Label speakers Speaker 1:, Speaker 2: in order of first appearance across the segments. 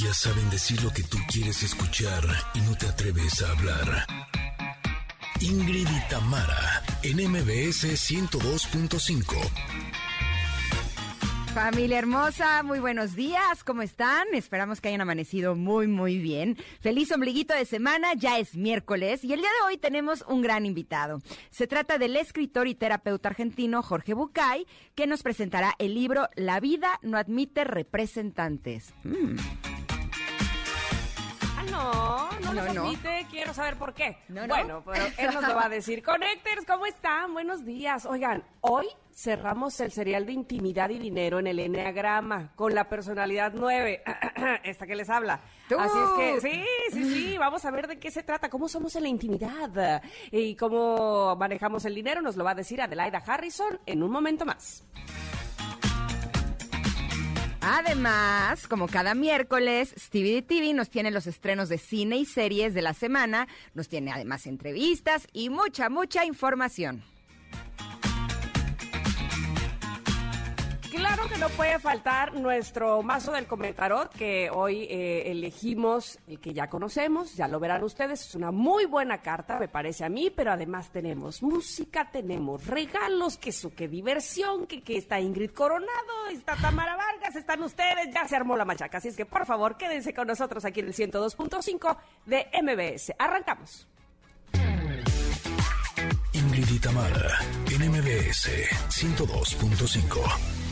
Speaker 1: Ellas saben decir lo que tú quieres escuchar y no te atreves a hablar. Ingrid y Tamara, en MBS 102.5.
Speaker 2: Familia hermosa, muy buenos días, ¿cómo están? Esperamos que hayan amanecido muy, muy bien. Feliz ombliguito de semana, ya es miércoles y el día de hoy tenemos un gran invitado. Se trata del escritor y terapeuta argentino Jorge Bucay, que nos presentará el libro La vida no admite representantes. Mm.
Speaker 3: No, no,
Speaker 2: No,
Speaker 3: lo
Speaker 2: no.
Speaker 3: admite, quiero saber por qué.
Speaker 2: No, no.
Speaker 3: Bueno, pero él nos lo va a decir. Connectors, ¿cómo están? Buenos días. Oigan, hoy cerramos el serial de intimidad y dinero en el Enneagrama con la personalidad 9, esta que les habla.
Speaker 2: ¡Tú!
Speaker 3: Así es que, sí, sí, sí, vamos a ver de qué se trata, cómo somos en la intimidad y cómo manejamos el dinero, nos lo va a decir Adelaida Harrison en un momento más.
Speaker 2: Además, como cada miércoles, Stevie TV nos tiene los estrenos de cine y series de la semana, nos tiene además entrevistas y mucha, mucha información.
Speaker 3: Claro que no puede faltar nuestro mazo del comentarot que hoy eh, elegimos, el que ya conocemos, ya lo verán ustedes, es una muy buena carta, me parece a mí, pero además tenemos música, tenemos regalos, que su, diversión, que, que está Ingrid Coronado, está Tamara Vargas, están ustedes, ya se armó la machaca, así es que por favor quédense con nosotros aquí en el 102.5 de MBS. Arrancamos.
Speaker 1: Ingrid y Tamara, en MBS 102.5.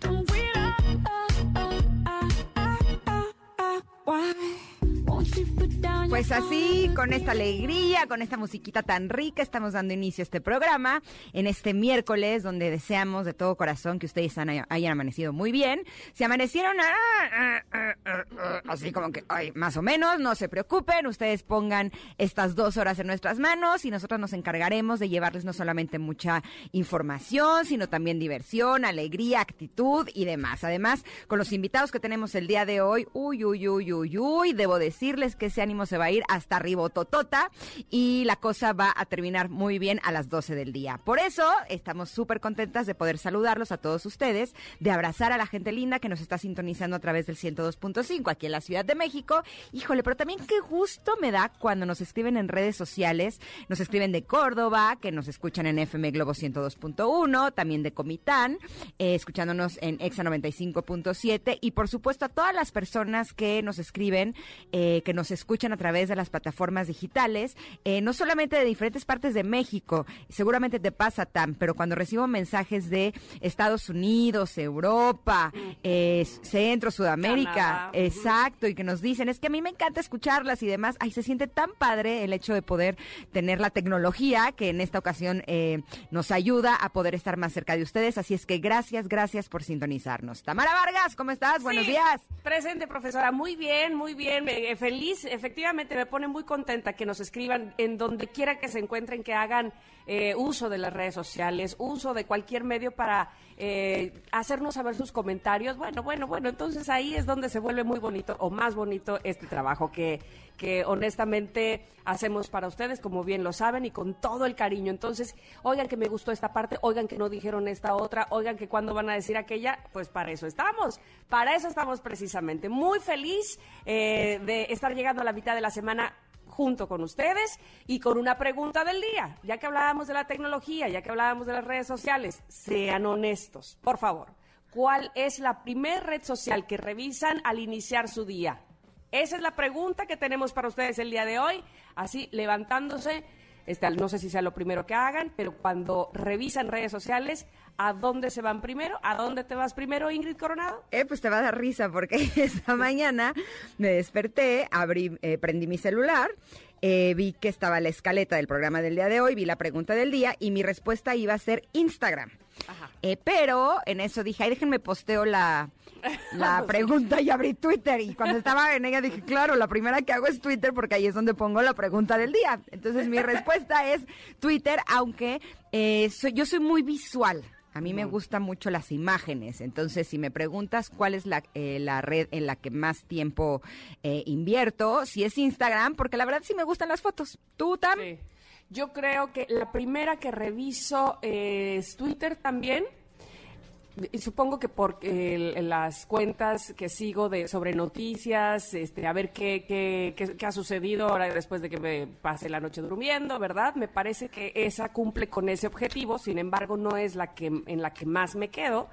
Speaker 4: Don't wait up, up, up, up, up, up, up, up, up,
Speaker 2: why? Pues así, con esta alegría, con esta musiquita tan rica, estamos dando inicio a este programa en este miércoles, donde deseamos de todo corazón que ustedes hayan amanecido muy bien. Si amanecieron ah, ah, ah, ah, ah, así como que, ay, más o menos, no se preocupen, ustedes pongan estas dos horas en nuestras manos y nosotros nos encargaremos de llevarles no solamente mucha información, sino también diversión, alegría, actitud y demás. Además, con los invitados que tenemos el día de hoy, uy, uy, uy, uy, uy, debo decirles que ese ánimo se va a ir hasta ribototota y la cosa va a terminar muy bien a las 12 del día. Por eso estamos súper contentas de poder saludarlos a todos ustedes, de abrazar a la gente linda que nos está sintonizando a través del 102.5 aquí en la Ciudad de México. Híjole, pero también qué gusto me da cuando nos escriben en redes sociales, nos escriben de Córdoba, que nos escuchan en FM Globo 102.1, también de Comitán, eh, escuchándonos en Exa 95.7 y por supuesto a todas las personas que nos escriben, eh, que nos escuchan a través de las plataformas digitales, eh, no solamente de diferentes partes de México, seguramente te pasa tan, pero cuando recibo mensajes de Estados Unidos, Europa, eh, Centro, Sudamérica,
Speaker 3: Canadá.
Speaker 2: exacto, y que nos dicen, es que a mí me encanta escucharlas y demás, ay, se siente tan padre el hecho de poder tener la tecnología que en esta ocasión eh, nos ayuda a poder estar más cerca de ustedes, así es que gracias, gracias por sintonizarnos. Tamara Vargas, ¿cómo estás? Buenos días.
Speaker 3: Presente, profesora. Muy bien, muy bien. Eh, feliz. Efectivamente, me pone muy contenta que nos escriban en donde quiera que se encuentren, que hagan eh, uso de las redes sociales, uso de cualquier medio para eh, hacernos saber sus comentarios. Bueno, bueno, bueno. Entonces ahí es donde se vuelve muy bonito o más bonito este trabajo que, que honestamente hacemos para ustedes, como bien lo saben, y con todo el cariño. Entonces, oigan que me gustó esta parte, oigan que no dijeron esta otra, oigan que cuando van a decir aquella, pues para eso estamos. Para eso estamos precisamente. Muy feliz eh, de estar llegando a la mitad de la semana junto con ustedes y con una pregunta del día. Ya que hablábamos de la tecnología, ya que hablábamos de las redes sociales, sean honestos, por favor. ¿Cuál es la primer red social que revisan al iniciar su día? Esa es la pregunta que tenemos para ustedes el día de hoy. Así, levantándose, este, no sé si sea lo primero que hagan, pero cuando revisan redes sociales, ¿a dónde se van primero? ¿A dónde te vas primero, Ingrid Coronado?
Speaker 2: Eh, pues te va a dar risa porque esta mañana me desperté, abrí, eh, prendí mi celular, eh, vi que estaba la escaleta del programa del día de hoy, vi la pregunta del día y mi respuesta iba a ser Instagram.
Speaker 3: Ajá.
Speaker 2: Eh, pero en eso dije, ay, déjenme posteo la, la pregunta y abrí Twitter. Y cuando estaba en ella dije, claro, la primera que hago es Twitter porque ahí es donde pongo la pregunta del día. Entonces mi respuesta es Twitter, aunque eh, soy, yo soy muy visual. A mí me gustan mucho las imágenes, entonces si me preguntas cuál es la, eh, la red en la que más tiempo eh, invierto, si es Instagram, porque la verdad sí me gustan las fotos. ¿Tú, Tam?
Speaker 3: Sí. Yo creo que la primera que reviso es Twitter también. Y supongo que por eh, las cuentas que sigo de sobre noticias, este, a ver qué, qué, qué- qué ha sucedido ahora después de que me pase la noche durmiendo, ¿verdad? Me parece que esa cumple con ese objetivo, sin embargo, no es la que en la que más me quedo.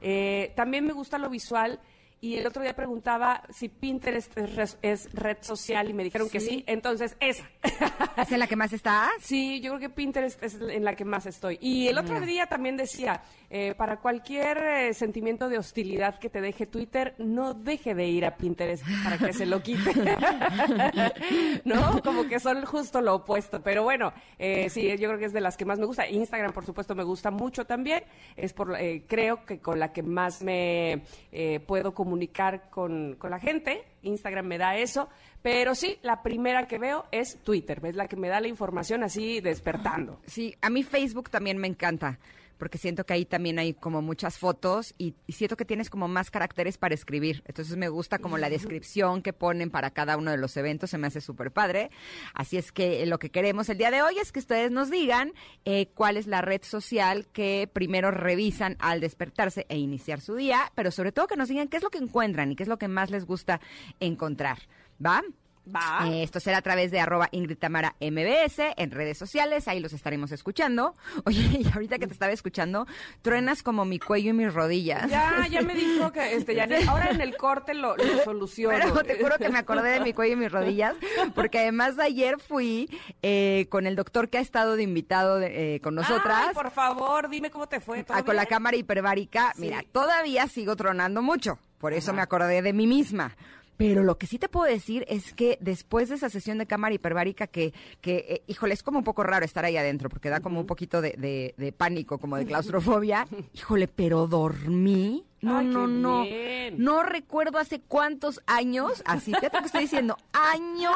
Speaker 3: Eh, también me gusta lo visual. Y el otro día preguntaba si Pinterest es, res- es red social y me dijeron que
Speaker 2: Sí.
Speaker 3: sí. Entonces, esa.
Speaker 2: ¿Es en la que más estás?
Speaker 3: Sí, yo creo que Pinterest es en la que más estoy. Y el otro día también decía, eh, para cualquier eh, sentimiento de hostilidad que te deje Twitter, no deje de ir a Pinterest para que se lo quite. ¿No? Como que son justo lo opuesto. Pero bueno, eh, sí, yo creo que es de las que más me gusta. Instagram, por supuesto, me gusta mucho también. Es por, eh, creo que con la que más me eh, puedo comunicar con, con la gente. Instagram me da eso. Pero sí, la primera que veo es Twitter. Es la que me da la información así despertando.
Speaker 2: Sí, a mí Facebook también me encanta, porque siento que ahí también hay como muchas fotos y, siento que tienes como más caracteres para escribir. Entonces me gusta como la descripción que ponen para cada uno de los eventos, se me hace súper padre. Así es que eh, lo que queremos el día de hoy es que ustedes nos digan eh, cuál es la red social que primero revisan al despertarse e iniciar su día, pero sobre todo que nos digan qué es lo que encuentran y qué es lo que más les gusta encontrar. ¿Va?
Speaker 3: Va.
Speaker 2: Eh, esto será a través de arroba Ingrid Tamara MBS en redes sociales, ahí los estaremos escuchando. Oye, y ahorita que te estaba escuchando, truenas como mi cuello y mis rodillas.
Speaker 3: Ya, ya me dijo que este, ya ahora en el corte lo, lo soluciono.
Speaker 2: Pero te juro que me acordé de mi cuello y mis rodillas, porque además ayer fui eh, con el doctor que ha estado de invitado de- eh, con nosotras.
Speaker 3: Ay, por favor, dime cómo te fue. ¿todo
Speaker 2: Ah, con la cámara hiperbárica,
Speaker 3: Sí.
Speaker 2: mira, todavía sigo tronando mucho, por eso me acordé de mí misma. Pero lo que sí te puedo decir es que después de esa sesión de cámara hiperbárica, que, que eh, híjole, es como un poco raro estar ahí adentro, porque da como un poquito de, de- de pánico, como de claustrofobia. Híjole, pero dormí. No,
Speaker 3: Ay,
Speaker 2: no, no.
Speaker 3: bien.
Speaker 2: No recuerdo hace cuántos años, así, fíjate que estoy diciendo, años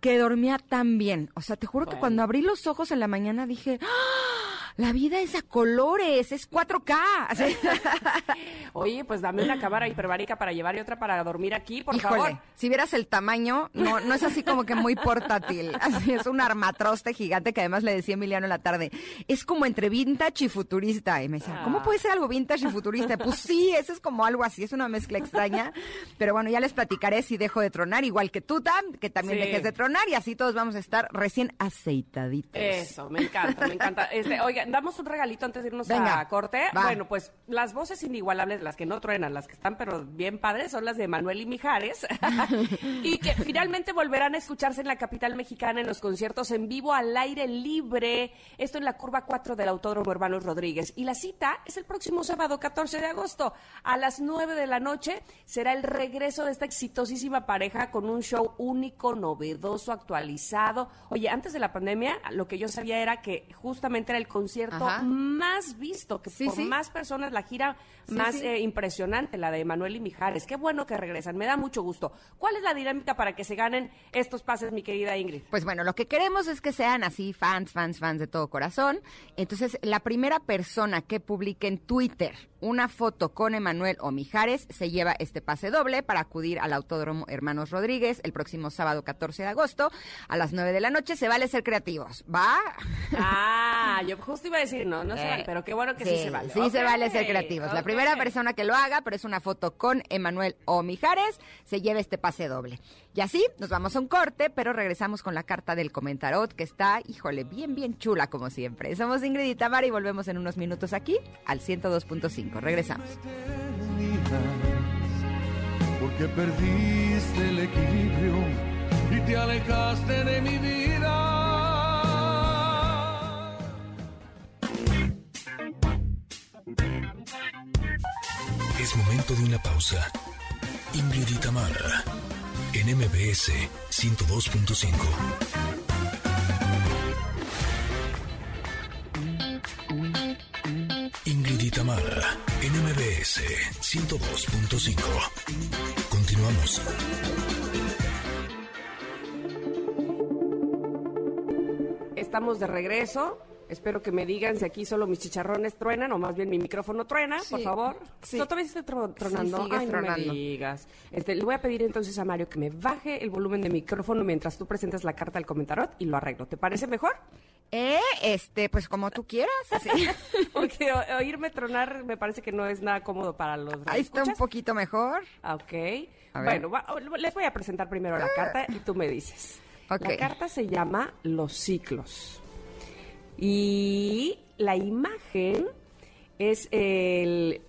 Speaker 2: que dormía tan bien. O sea, te juro que cuando abrí los ojos en la mañana dije, ¡Ah! La vida es a colores, es 4K. Así.
Speaker 3: Oye, pues dame una cámara hiperbárica para llevar y otra para dormir aquí, por
Speaker 2: Híjole,
Speaker 3: favor.
Speaker 2: si vieras el tamaño, no, no es así como que muy portátil. Así es un armatroste gigante que además le decía Emiliano en la tarde. Es como entre vintage y futurista. Y me decía, ¿cómo
Speaker 3: Ah.
Speaker 2: puede ser algo vintage y futurista? Pues sí, eso es como algo así, es una mezcla extraña. Pero bueno, ya les platicaré si dejo de tronar, igual que tú, Tam, que también
Speaker 3: Sí.
Speaker 2: dejes de tronar y así todos vamos a estar recién aceitaditos.
Speaker 3: Eso, me encanta, me encanta. Este, oiga, damos un regalito antes de irnos
Speaker 2: Venga,
Speaker 3: a corte.
Speaker 2: va.
Speaker 3: Bueno, pues las voces inigualables, las que no truenan, las que están pero bien padres, son las de Manuel y Mijares. y que finalmente volverán a escucharse en la capital mexicana en los conciertos en vivo al aire libre. Esto en la curva 4 del Autódromo Hermanos Rodríguez. Y la cita es el próximo sábado 14 de agosto a las 9 de la noche. Será el regreso de esta exitosísima pareja con un show único, novedoso, actualizado. Oye, antes de la pandemia, lo que yo sabía era que justamente era el concierto
Speaker 2: Ajá.
Speaker 3: más visto, que
Speaker 2: Sí,
Speaker 3: por
Speaker 2: sí.
Speaker 3: más personas, la gira
Speaker 2: Sí,
Speaker 3: más eh, impresionante, la de Manuel y Mijares. Qué bueno que regresan, me da mucho gusto. ¿Cuál es la dinámica para que se ganen estos pases, mi querida Ingrid?
Speaker 2: Pues bueno, lo que queremos es que sean así fans, fans, fans de todo corazón. Entonces, la primera persona que publique en Twitter una foto con Emanuel o Mijares se lleva este pase doble para acudir al Autódromo Hermanos Rodríguez el próximo sábado 14 de agosto a las 9 de la noche. Se vale ser creativos, ¿va?
Speaker 3: Ah, yo justo iba a decir, no, no se
Speaker 2: Eh,
Speaker 3: vale, pero qué bueno que sí, se vale.
Speaker 2: Sí se vale ser creativos. La primera persona que lo haga, pero es una foto con Emanuel o Mijares, se lleva este pase doble. Y así nos vamos a un corte, pero regresamos con la carta del comentarot que está, híjole, bien, bien chula como siempre. Somos Ingrid y Tamara y volvemos en unos minutos aquí al 102.5. Regresamos.
Speaker 5: porque perdiste el equilibrio y te alejaste de mi vida.
Speaker 1: Es momento de una pausa. Ingrid y Tamara, en MBS 102.5. Ingrid y Tamara, en MBS 102.5. Continuamos.
Speaker 3: Estamos de regreso. Espero que me digan si aquí solo mis chicharrones truenan o más bien mi micrófono truena, por
Speaker 2: Sí,
Speaker 3: favor.
Speaker 2: sí.
Speaker 3: ¿No todavía está tro- tronando?
Speaker 2: sigue
Speaker 3: Ay, no me
Speaker 2: tronando.
Speaker 3: digas. Este, le voy a pedir entonces a Mario que me baje el volumen de micrófono mientras tú presentas la carta al comentarot y lo arreglo. ¿Te parece mejor?
Speaker 2: Eh, este, pues como tú quieras. así.
Speaker 3: Porque oírme tronar me parece que no es nada cómodo para los
Speaker 2: Ahí está un poquito mejor.
Speaker 3: Ah, Ok. Bueno, va- les voy a presentar primero la carta y tú me dices.
Speaker 2: Ok.
Speaker 3: La carta se llama Los ciclos. Y la imagen es el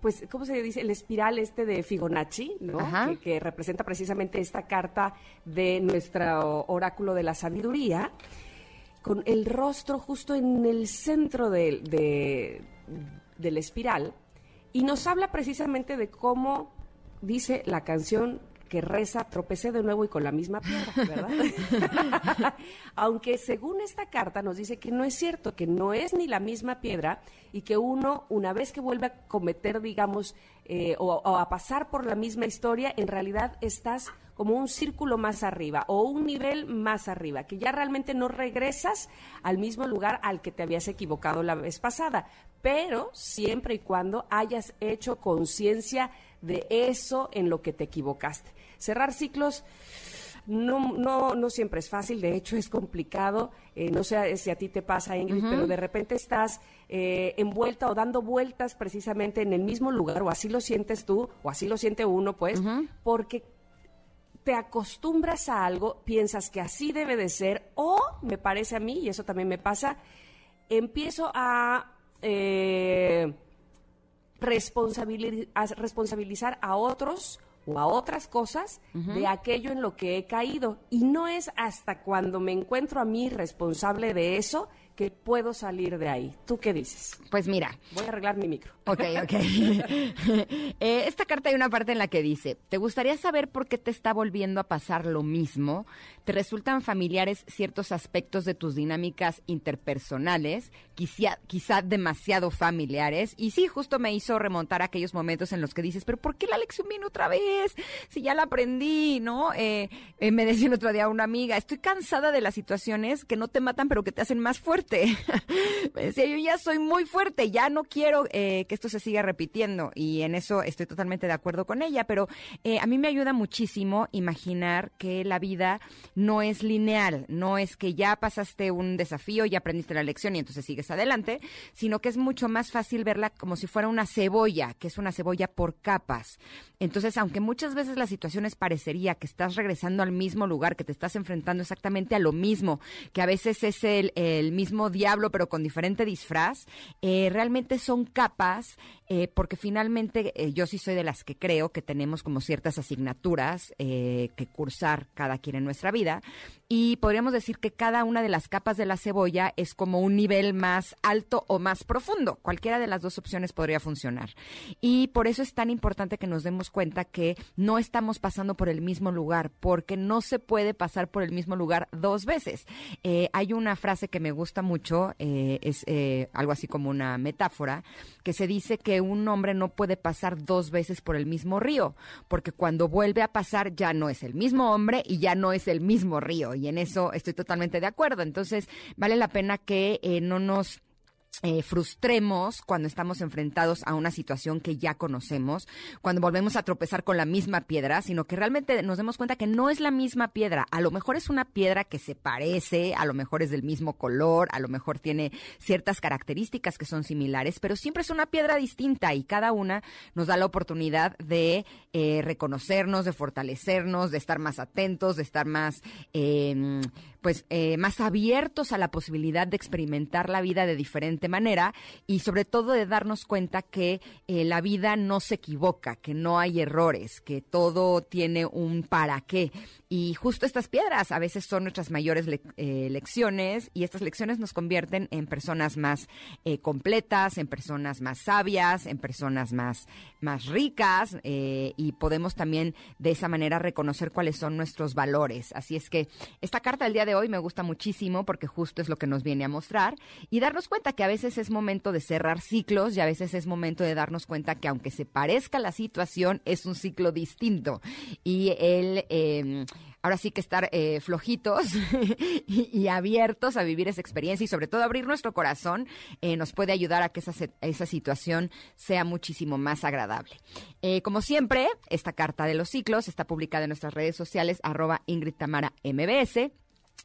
Speaker 3: pues, ¿cómo se dice? El espiral este de Fibonacci, ¿no? Que, que representa precisamente esta carta de nuestro oráculo de la sabiduría, con el rostro justo en el centro de, del espiral, y nos habla precisamente de cómo dice la canción que reza, tropecé de nuevo y con la misma piedra, ¿verdad? Aunque según esta carta nos dice que no es cierto, que no es ni la misma piedra y que uno, una vez que vuelve a cometer, digamos, eh, o, o a pasar por la misma historia, en realidad estás como un círculo más arriba o un nivel más arriba, que ya realmente no regresas al mismo lugar al que te habías equivocado la vez pasada, pero siempre y cuando hayas hecho conciencia de eso en lo que te equivocaste. Cerrar ciclos no, no, no siempre es fácil, de hecho es complicado. Eh, no sé si a ti te pasa, Ingrid, pero de repente estás eh, envuelta o dando vueltas precisamente en el mismo lugar, o así lo sientes tú, o así lo siente uno, pues, porque te acostumbras a algo, piensas que así debe de ser, o me parece a mí, y eso también me pasa, empiezo a eh, responsabilizar a otros o a otras cosas de aquello en lo que he caído. Y no es hasta cuando me encuentro a mí responsable de eso que puedo salir de ahí. ¿Tú qué dices?
Speaker 2: Pues mira,
Speaker 3: Voy a arreglar mi micro.
Speaker 2: Ok, ok. Eh, esta carta hay una parte en la que dice, ¿te gustaría saber por qué te está volviendo a pasar lo mismo? ¿Te resultan familiares ciertos aspectos de tus dinámicas interpersonales? Quizá, quizá demasiado familiares. Y sí, justo me hizo remontar a aquellos momentos en los que dices, pero ¿por qué la lección viene otra vez? Si ya la aprendí, ¿no? Eh, eh, me decía el otro día una amiga, estoy cansada de las situaciones que no te matan, pero que te hacen más fuerte. me decía, yo ya soy muy fuerte, ya no quiero eh, que esto se siga repitiendo. Y en eso estoy totalmente de acuerdo con ella, pero eh, a mí me ayuda muchísimo imaginar que la vida no es lineal, no es que ya pasaste un desafío, ya aprendiste la lección y entonces sigues adelante, sino que es mucho más fácil verla como si fuera una cebolla, que es una cebolla por capas. Entonces, aunque muchas veces las situaciones parecería que estás regresando al mismo lugar, que te estás enfrentando exactamente a lo mismo, que a veces es el, el mismo diablo pero con diferente disfraz, eh, realmente son capas eh, porque finalmente eh, yo sí soy de las que creo que tenemos como ciertas asignaturas eh, que cursar cada quien en nuestra vida y podríamos decir que cada una de las capas de la cebolla es como un nivel más alto o más profundo. Cualquiera de las dos opciones podría funcionar. Y por eso es tan importante que nos demos cuenta que no estamos pasando por el mismo lugar, porque no se puede pasar por el mismo lugar dos veces. Hay una frase que me gusta mucho, es algo así como una metáfora, que se dice que un hombre no puede pasar dos veces por el mismo río, porque cuando vuelve a pasar ya no es el mismo hombre y ya no es el mismo río. Y en eso estoy totalmente de acuerdo. Entonces, vale la pena que eh, no nos eh, frustremos cuando estamos enfrentados a una situación que ya conocemos, cuando volvemos a tropezar con la misma piedra, sino que realmente nos demos cuenta que no es la misma piedra. A lo mejor es una piedra que se parece, a lo mejor es del mismo color, a lo mejor tiene ciertas características que son similares, pero siempre es una piedra distinta y cada una nos da la oportunidad de eh, reconocernos, de fortalecernos, de estar más atentos, de estar más, eh, pues, eh, más abiertos a la posibilidad de experimentar la vida de diferente manera y sobre todo de darnos cuenta que eh, la vida no se equivoca, que no hay errores, que todo tiene un para qué. Y justo estas piedras a veces son nuestras mayores eh, lecciones y estas lecciones nos convierten en personas más completas, en personas más sabias, en personas más, más ricas y podemos también de esa manera reconocer cuáles son nuestros valores. Así es que esta carta del día de hoy me gusta muchísimo porque justo es lo que nos viene a mostrar y darnos cuenta que a veces es momento de cerrar ciclos y a veces es momento de darnos cuenta que aunque se parezca la situación es un ciclo distinto y el eh, ahora sí que estar eh, flojitos y, abiertos a vivir esa experiencia y sobre todo abrir nuestro corazón eh, nos puede ayudar a que esa, esa situación sea muchísimo más agradable. Eh, como siempre, esta carta de los ciclos está publicada en nuestras redes sociales, arroba Ingrid Tamara MBS.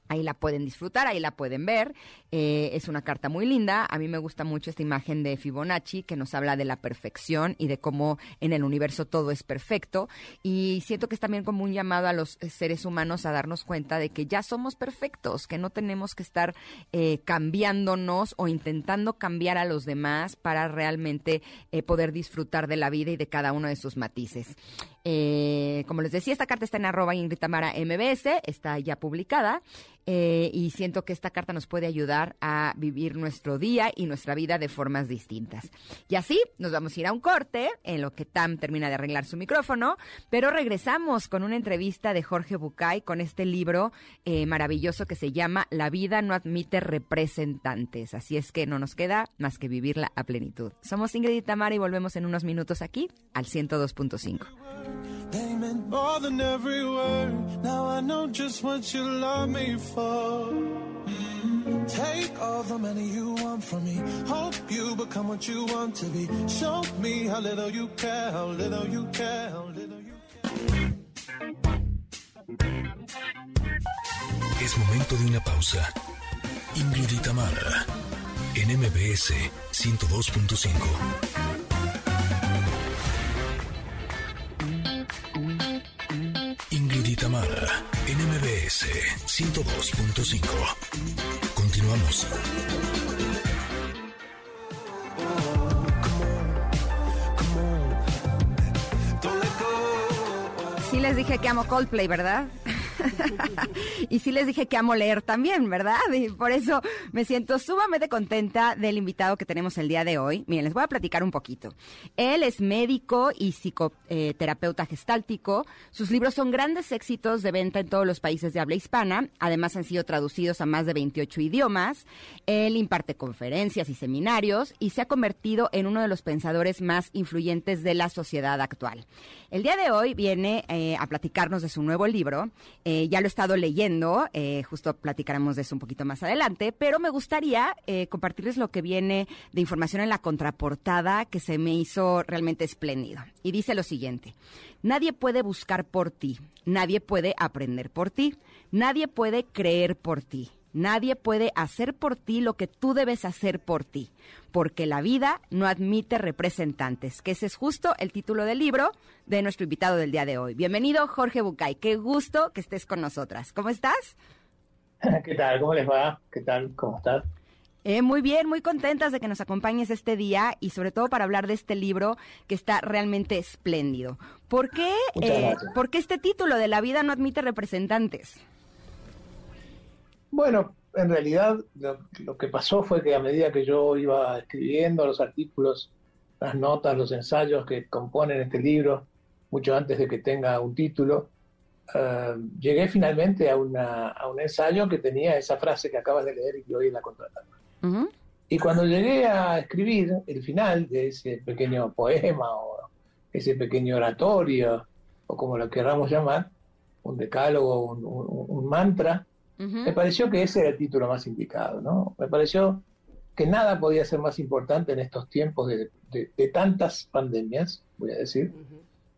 Speaker 2: Ahí la pueden disfrutar, ahí la pueden ver. Eh, es una carta muy linda. A mí me gusta mucho esta imagen de Fibonacci que nos habla de la perfección y de cómo en el universo todo es perfecto. Y siento que es también como un llamado a los seres humanos a darnos cuenta de que ya somos perfectos, que no tenemos que estar eh, cambiándonos o intentando cambiar a los demás para realmente eh, poder disfrutar de la vida y de cada uno de sus matices. Como les decía, esta carta está en arroba Ingrid MBS, está ya publicada. Eh, y siento que esta carta nos puede ayudar a vivir nuestro día y nuestra vida de formas distintas. Y así nos vamos a ir a un corte en lo que Tam termina de arreglar su micrófono, pero regresamos con una entrevista de Jorge Bucay con este libro eh, maravilloso que se llama La vida no admite representantes. Así es que no nos queda más que vivirla a plenitud. Somos Ingrid y Tamara y volvemos en unos minutos aquí al 102.5. Meant more than every word. Now I know just what you love me for. Take all the money you want from me. Hope you become what you want to be. Show me how little you care, how little you care, how little you care.
Speaker 1: Es momento de una pausa. Ingrid y Tamara, en MBS 102.5. Tamara, NMBS 102.5. Continuamos.
Speaker 2: Sí les dije que amo Coldplay, ¿verdad? y sí les dije que amo leer también, ¿verdad? Y por eso me siento sumamente contenta del invitado que tenemos el día de hoy. Miren, les voy a platicar un poquito. Él es médico y psicoterapeuta gestáltico. Sus libros son grandes éxitos de venta en todos los países de habla hispana. Además, han sido traducidos a más de 28 idiomas. Él imparte conferencias y seminarios y se ha convertido en uno de los pensadores más influyentes de la sociedad actual. El día de hoy viene eh, a platicarnos de su nuevo libro. Eh, ya lo he estado leyendo, eh, justo platicaremos de eso un poquito más adelante, pero me gustaría compartirles lo que viene de información en la contraportada que se me hizo realmente espléndido. Y dice lo siguiente, nadie puede buscar por ti, nadie puede aprender por ti, nadie puede creer por ti. Nadie puede hacer por ti lo que tú debes hacer por ti, porque la vida no admite representantes, que ese es justo el título del libro de nuestro invitado del día de hoy. Bienvenido, Jorge Bucay. Qué gusto que estés con nosotras. ¿Cómo estás?
Speaker 6: ¿Qué tal? ¿Cómo les va? ¿Qué tal? ¿Cómo estás?
Speaker 2: Eh, muy bien, muy contentas de que nos acompañes este día y sobre todo para hablar de este libro que está realmente espléndido. ¿Por qué, eh, ¿por qué este título de La vida no admite representantes?
Speaker 6: Bueno, en realidad lo, que pasó fue que a medida que yo iba escribiendo los artículos, las notas, los ensayos que componen este libro, mucho antes de que tenga un título, eh, llegué finalmente a, a, un ensayo que tenía esa frase que acabas de leer y que hoy la contrataba. Y cuando llegué a escribir el final de ese pequeño poema o ese pequeño oratorio, o como lo queramos llamar, un decálogo, un mantra, me pareció que ese era el título más indicado, ¿no? Me pareció que nada podía ser más importante en estos tiempos de, tantas pandemias, voy a decir,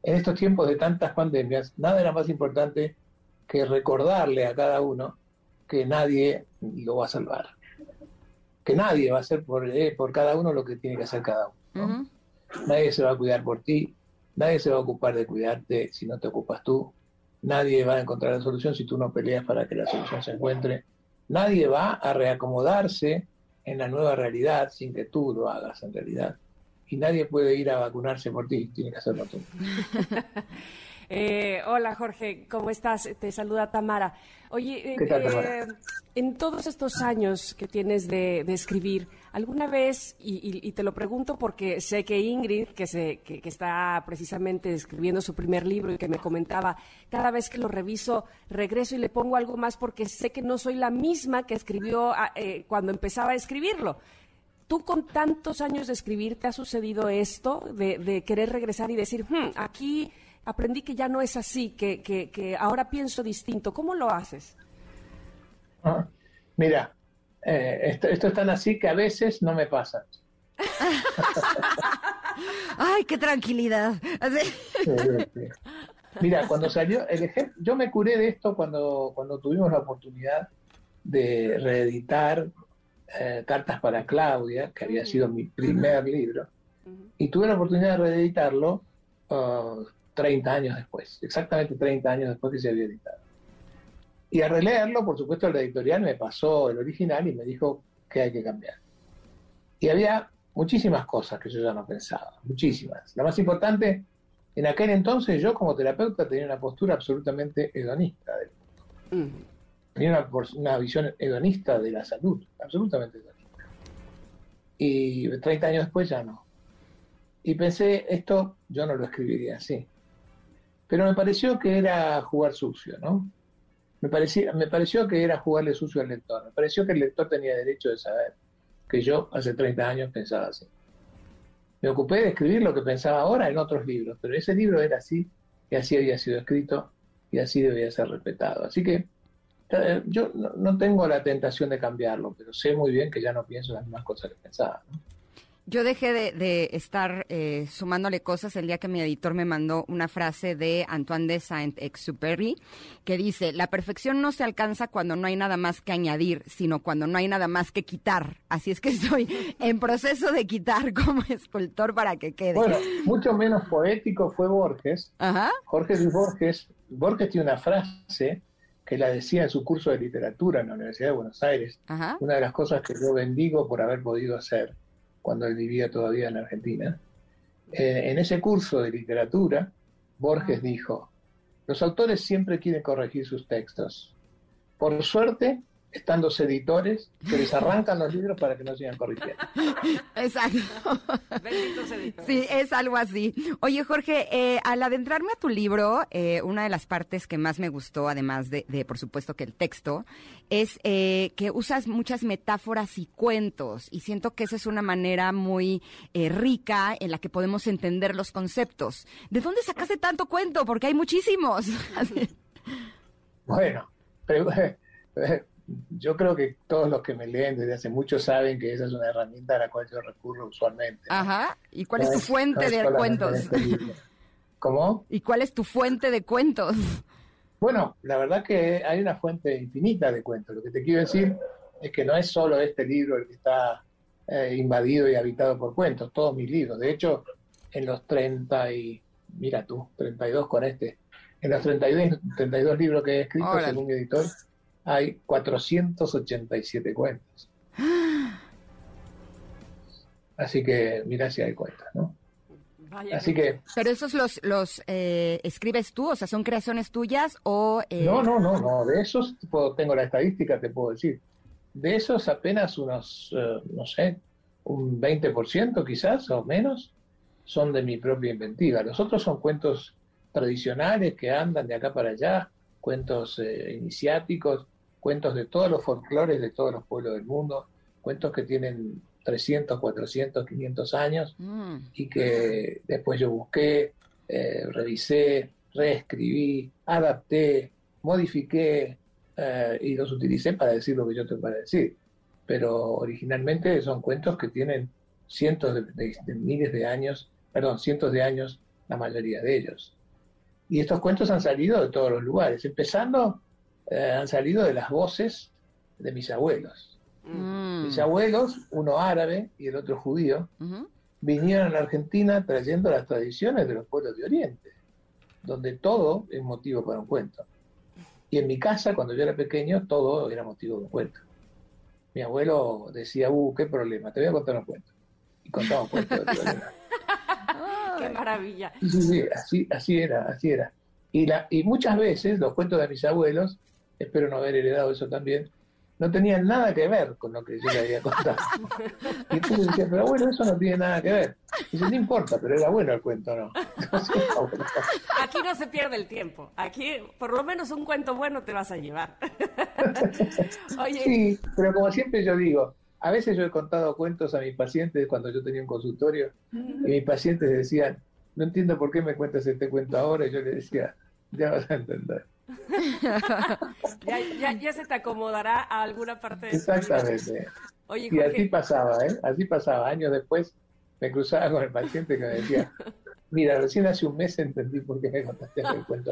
Speaker 6: en estos tiempos de tantas pandemias, nada era más importante que recordarle a cada uno que nadie lo va a salvar, que nadie va a hacer por, eh, por cada uno lo que tiene que hacer cada uno. Nadie se va a cuidar por ti, nadie se va a ocupar de cuidarte si no te ocupas tú, Nadie va a encontrar la solución si tú no peleas para que la solución se encuentre. Nadie va a reacomodarse en la nueva realidad sin que tú lo hagas en realidad. Y nadie puede ir a vacunarse por ti, tiene que hacerlo tú.
Speaker 3: Eh, hola Jorge, ¿cómo estás? Te saluda Tamara. Oye, eh, en todos estos años que tienes de, escribir, ¿alguna vez, y, te lo pregunto porque sé que Ingrid, que, se, que, está precisamente escribiendo su primer libro y que me comentaba, cada vez que lo reviso, regreso y le pongo algo más porque sé que no soy la misma que escribió ah, eh, cuando empezaba a escribirlo. ¿Tú con tantos años de escribir te ha sucedido esto de, querer regresar y decir, hmm, aquí aprendí que ya no es así, que, que, ahora pienso distinto. ¿Cómo lo haces?
Speaker 6: Ah, mira, eh, esto, esto, es tan así que a veces no me pasa.
Speaker 2: Ay, qué tranquilidad.
Speaker 6: Mira, cuando salió el ejemplo, yo me curé de esto cuando, cuando tuvimos la oportunidad de reeditar eh, Cartas para Claudia, que había sido mi primer libro, y tuve la oportunidad de reeditarlo 30 uh, años después, exactamente 30 años después que se había editado. Y al releerlo, por supuesto, el editorial me pasó el original y me dijo que hay que cambiar. Y había muchísimas cosas que yo ya no pensaba, muchísimas. La más importante, en aquel entonces yo como terapeuta tenía una postura absolutamente hedonista del mundo. Tenía una, visión hedonista de la salud, absolutamente hedonista. Y 30 años después ya no. Y pensé, esto yo no lo escribiría así. Pero me pareció que era jugar sucio, ¿no? Me, parecía, me pareció que era jugarle sucio al lector. Me pareció que el lector tenía derecho de saber que yo hace 30 años pensaba así. Me ocupé de escribir lo que pensaba ahora en otros libros, pero ese libro era así y así había sido escrito y así debía ser respetado. Así que eh, yo no, tengo la tentación de cambiarlo, pero sé muy bien que ya no pienso las mismas cosas que pensaba. ¿no?
Speaker 2: Yo dejé de, estar eh, sumándole cosas el día que mi editor me mandó una frase de Antoine de Saint-Exupéry que dice, la perfección no se alcanza cuando no hay nada más que añadir, sino cuando no hay nada más que quitar. Así es que estoy en proceso de quitar como escultor para que quede.
Speaker 6: Bueno, mucho menos poético fue Borges. Ajá. Jorge Luis Borges. Borges tiene una frase que la decía en su curso de literatura en la Universidad de Buenos Aires. Una de las cosas que yo bendigo por haber podido hacer cuando él vivía todavía en Argentina. Eh, en ese curso de literatura, Borges ah. dijo, los autores siempre quieren corregir sus textos. Por suerte, están los editores que les arrancan los libros para que no sigan corrigiendo.
Speaker 2: Exacto. Sí, es algo así. Oye, Jorge, eh, al adentrarme a tu libro, eh, una de las partes que más me gustó, además de, por supuesto, que el texto, es eh, que usas muchas metáforas y cuentos. Y siento que esa es una manera muy rica en la que podemos entender los conceptos. ¿De dónde sacaste tanto cuento? Porque hay muchísimos.
Speaker 6: bueno, pero, yo creo que todos los que me leen desde hace mucho saben que esa es una herramienta a la cual yo recurro usualmente.
Speaker 2: Ajá. ¿Y cuál es tu fuente de cuentos? Este
Speaker 6: ¿Cómo?
Speaker 2: ¿Y cuál es tu fuente de cuentos?
Speaker 6: Bueno, la verdad que hay una fuente infinita de cuentos. Lo que te quiero decir es que no es solo este libro el que está eh, invadido y habitado por cuentos, todos mis libros. De hecho, en los 30 y, mira tú, 32 con este, en los 32, 32 libros que he escrito según mi editor, hay 487 cuentos. Así que mira si hay cuentas, ¿no? Así que...
Speaker 2: Pero esos los, los eh, escribes tú, o sea, son creaciones tuyas o...
Speaker 6: Eh, no, no, no, no, de esos tengo la estadística, te puedo decir. De esos apenas unos, eh, no sé, un 20% quizás o menos son de mi propia inventiva. Los otros son cuentos tradicionales que andan de acá para allá, cuentos iniciáticos, cuentos de todos los folclores de todos los pueblos del mundo, cuentos que tienen 300, 400, 500 años mm. y que después yo busqué, eh, revisé, reescribí, adapté, modifiqué eh, y los utilicé para decir lo que yo tengo para decir. Pero originalmente son cuentos que tienen cientos de, de miles de años, perdón, cientos de años la mayoría de ellos. Y estos cuentos han salido de todos los lugares, empezando eh, han salido de las voces de mis abuelos. Mm. Mis abuelos, uno árabe y el otro judío, vinieron a la Argentina trayendo las tradiciones de los pueblos de Oriente, donde todo es motivo para un cuento. Y en mi casa, cuando yo era pequeño, todo era motivo de un cuento. Mi abuelo decía, uh, qué problema, te voy a contar un cuento. Y contaba un cuento de
Speaker 3: ¡Qué maravilla!
Speaker 6: Sí, sí, así, así era, así era. Y, la, y muchas veces los cuentos de mis abuelos espero no haber heredado eso también, no tenían nada que ver con lo que yo le había contado. Y entonces decía, pero bueno, eso no tiene nada que ver. Y dice, no importa, pero era bueno el cuento, ¿no?
Speaker 3: Aquí no se pierde el tiempo. Aquí, por lo menos un cuento bueno te vas a llevar.
Speaker 6: Sí, pero como siempre yo digo, a veces yo he contado cuentos a mis pacientes cuando yo tenía un consultorio y mis pacientes decían, no entiendo por qué me cuentas este cuento ahora. Y yo le decía, ya vas a entender.
Speaker 3: ya, se te acomodará a alguna parte de
Speaker 6: Exactamente. y así pasaba, ¿eh? Así pasaba. Años después me cruzaba con el paciente que me decía, mira, recién hace un mes entendí por qué me contaste el cuento.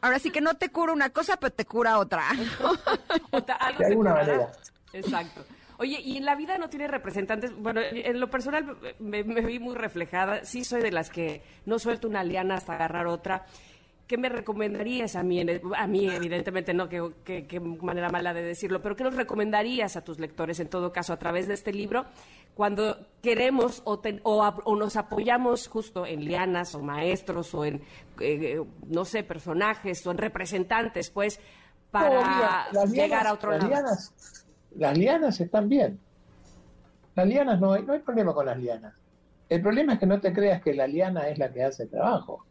Speaker 2: Ahora sí que no te cura una cosa, pero te cura otra.
Speaker 3: algo
Speaker 6: de alguna manera.
Speaker 3: Exacto. Oye, y en la vida no tiene representantes. Bueno, en lo personal me, vi muy reflejada. Sí soy de las que no suelto una liana hasta agarrar otra. ¿Qué me recomendarías a mí? A mí, evidentemente, no, qué manera mala de decirlo, pero ¿qué nos recomendarías a tus lectores, en todo caso, a través de este libro, cuando queremos o, o, nos apoyamos justo en lianas o maestros o en, eh, no sé, personajes o en representantes, pues, para llegar a otro lado?
Speaker 6: las lianas están bien. Las lianas no hay, no hay problema con las lianas. El problema es que no te creas que la liana es la que hace el trabajo.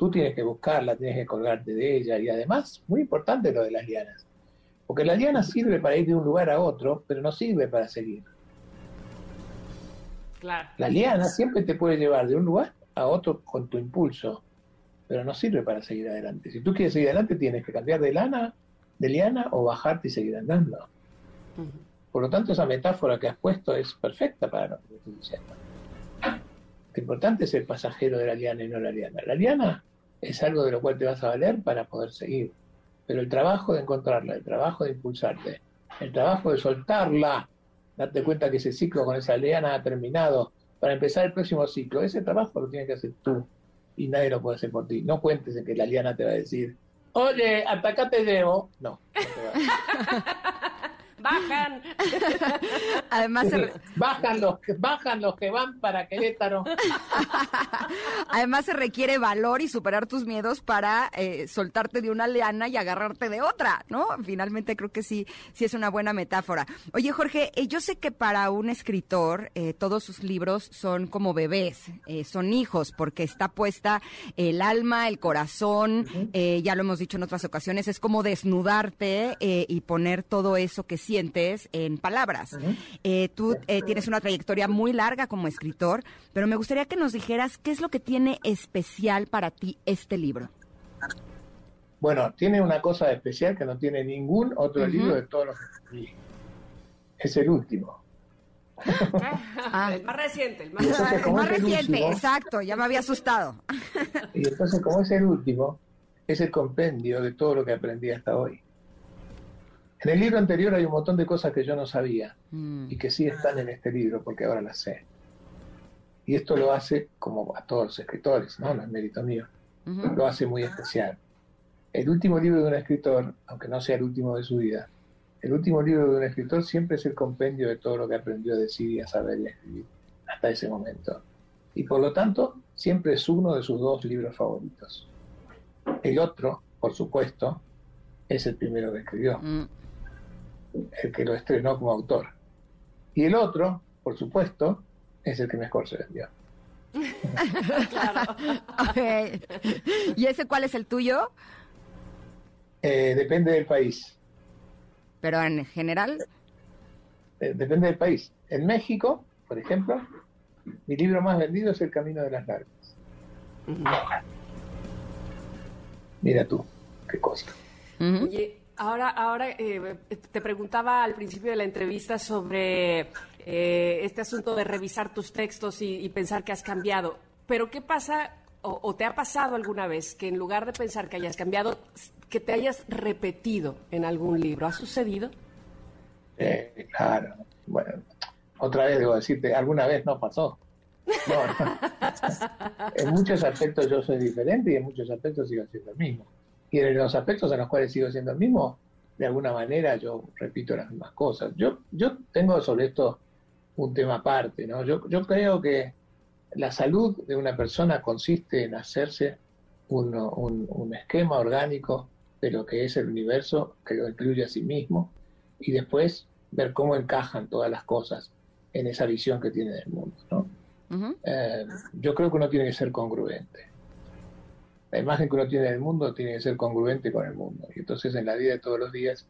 Speaker 6: Tú tienes que buscarla, tienes que colgarte de ella y además, muy importante lo de las lianas. Porque la liana sirve para ir de un lugar a otro, pero no sirve para seguir.
Speaker 3: Claro.
Speaker 6: La liana siempre te puede llevar de un lugar a otro con tu impulso, pero no sirve para seguir adelante. Si tú quieres seguir adelante, tienes que cambiar de lana, de liana o bajarte y seguir andando. Por lo tanto, esa metáfora que has puesto es perfecta para lo que estoy diciendo. Lo importante es el pasajero de la liana y no la liana. La liana es algo de lo cual te vas a valer para poder seguir. Pero el trabajo de encontrarla, el trabajo de impulsarte, el trabajo de soltarla, darte cuenta que ese ciclo con esa liana ha terminado para empezar el próximo ciclo, ese trabajo lo tienes que hacer tú y nadie lo puede hacer por ti. No cuentes en que la liana te va a decir, oye, hasta acá te llevo. No, no te
Speaker 3: bajan.
Speaker 2: Además, se...
Speaker 6: bajan, los que, bajan los que van para Querétaro.
Speaker 2: Además, se requiere valor y superar tus miedos para eh, soltarte de una leana y agarrarte de otra, ¿no? Finalmente creo que sí, sí es una buena metáfora. Oye, Jorge, eh, yo sé que para un escritor eh, todos sus libros son como bebés, son hijos, porque está puesta el alma, el corazón, ya lo hemos dicho en otras ocasiones, es como desnudarte y poner todo eso que sientes en palabras. Eh, tú eh, tienes una trayectoria muy larga como escritor, pero me gustaría que nos dijeras qué es lo que tiene especial para ti este libro.
Speaker 6: Bueno, tiene una cosa especial que no tiene ningún otro libro de todos los que escribí. Es el último.
Speaker 3: Ah. El más reciente, el más,
Speaker 2: reciente, exacto, ya me había asustado.
Speaker 6: Y entonces, como es el último, es el compendio de todo lo que aprendí hasta hoy. En el libro anterior hay un montón de cosas que yo no sabía mm. y que sí están en este libro porque ahora las sé. Y esto lo hace, como a todos los escritores, no, no es mérito mío, lo hace muy especial. El último libro de un escritor, aunque no sea el último de su vida, el último libro de un escritor siempre es el compendio de todo lo que aprendió a decir y a saber y a escribir hasta ese momento. Y por lo tanto, siempre es uno de sus dos libros favoritos. El otro, por supuesto, es el primero que escribió. Mm el que lo estrenó como autor. Y el otro, por supuesto, es el que mejor se vendió.
Speaker 2: claro. ¿Y ese cuál es el tuyo?
Speaker 6: Eh, depende del país.
Speaker 2: ¿Pero en general?
Speaker 6: Eh, depende del país. En México, por ejemplo, mi libro más vendido es El Camino de las Lágrimas. Mira tú, qué cosa.
Speaker 3: Ahora, ahora eh, te preguntaba al principio de la entrevista sobre eh, este asunto de revisar tus textos y, pensar que has cambiado. Pero ¿qué pasa o, te ha pasado alguna vez que en lugar de pensar que hayas cambiado, que te hayas repetido en algún libro? ¿Ha sucedido?
Speaker 6: Eh, claro. Bueno, otra vez debo decirte, alguna vez no pasó. en muchos aspectos yo soy diferente y en muchos aspectos sigo siendo el mismo. Y en los aspectos en los cuales sigo siendo el mismo, de alguna manera yo repito las mismas cosas. Yo, yo tengo sobre esto un tema aparte, ¿no? Yo, yo creo que la salud de una persona consiste en hacerse un, un, esquema orgánico de lo que es el universo, que lo incluye a sí mismo, y después ver cómo encajan todas las cosas en esa visión que tiene del mundo. ¿no? Eh, yo creo que uno tiene que ser congruente la imagen que uno tiene del mundo tiene que ser congruente con el mundo. Y entonces en la vida de todos los días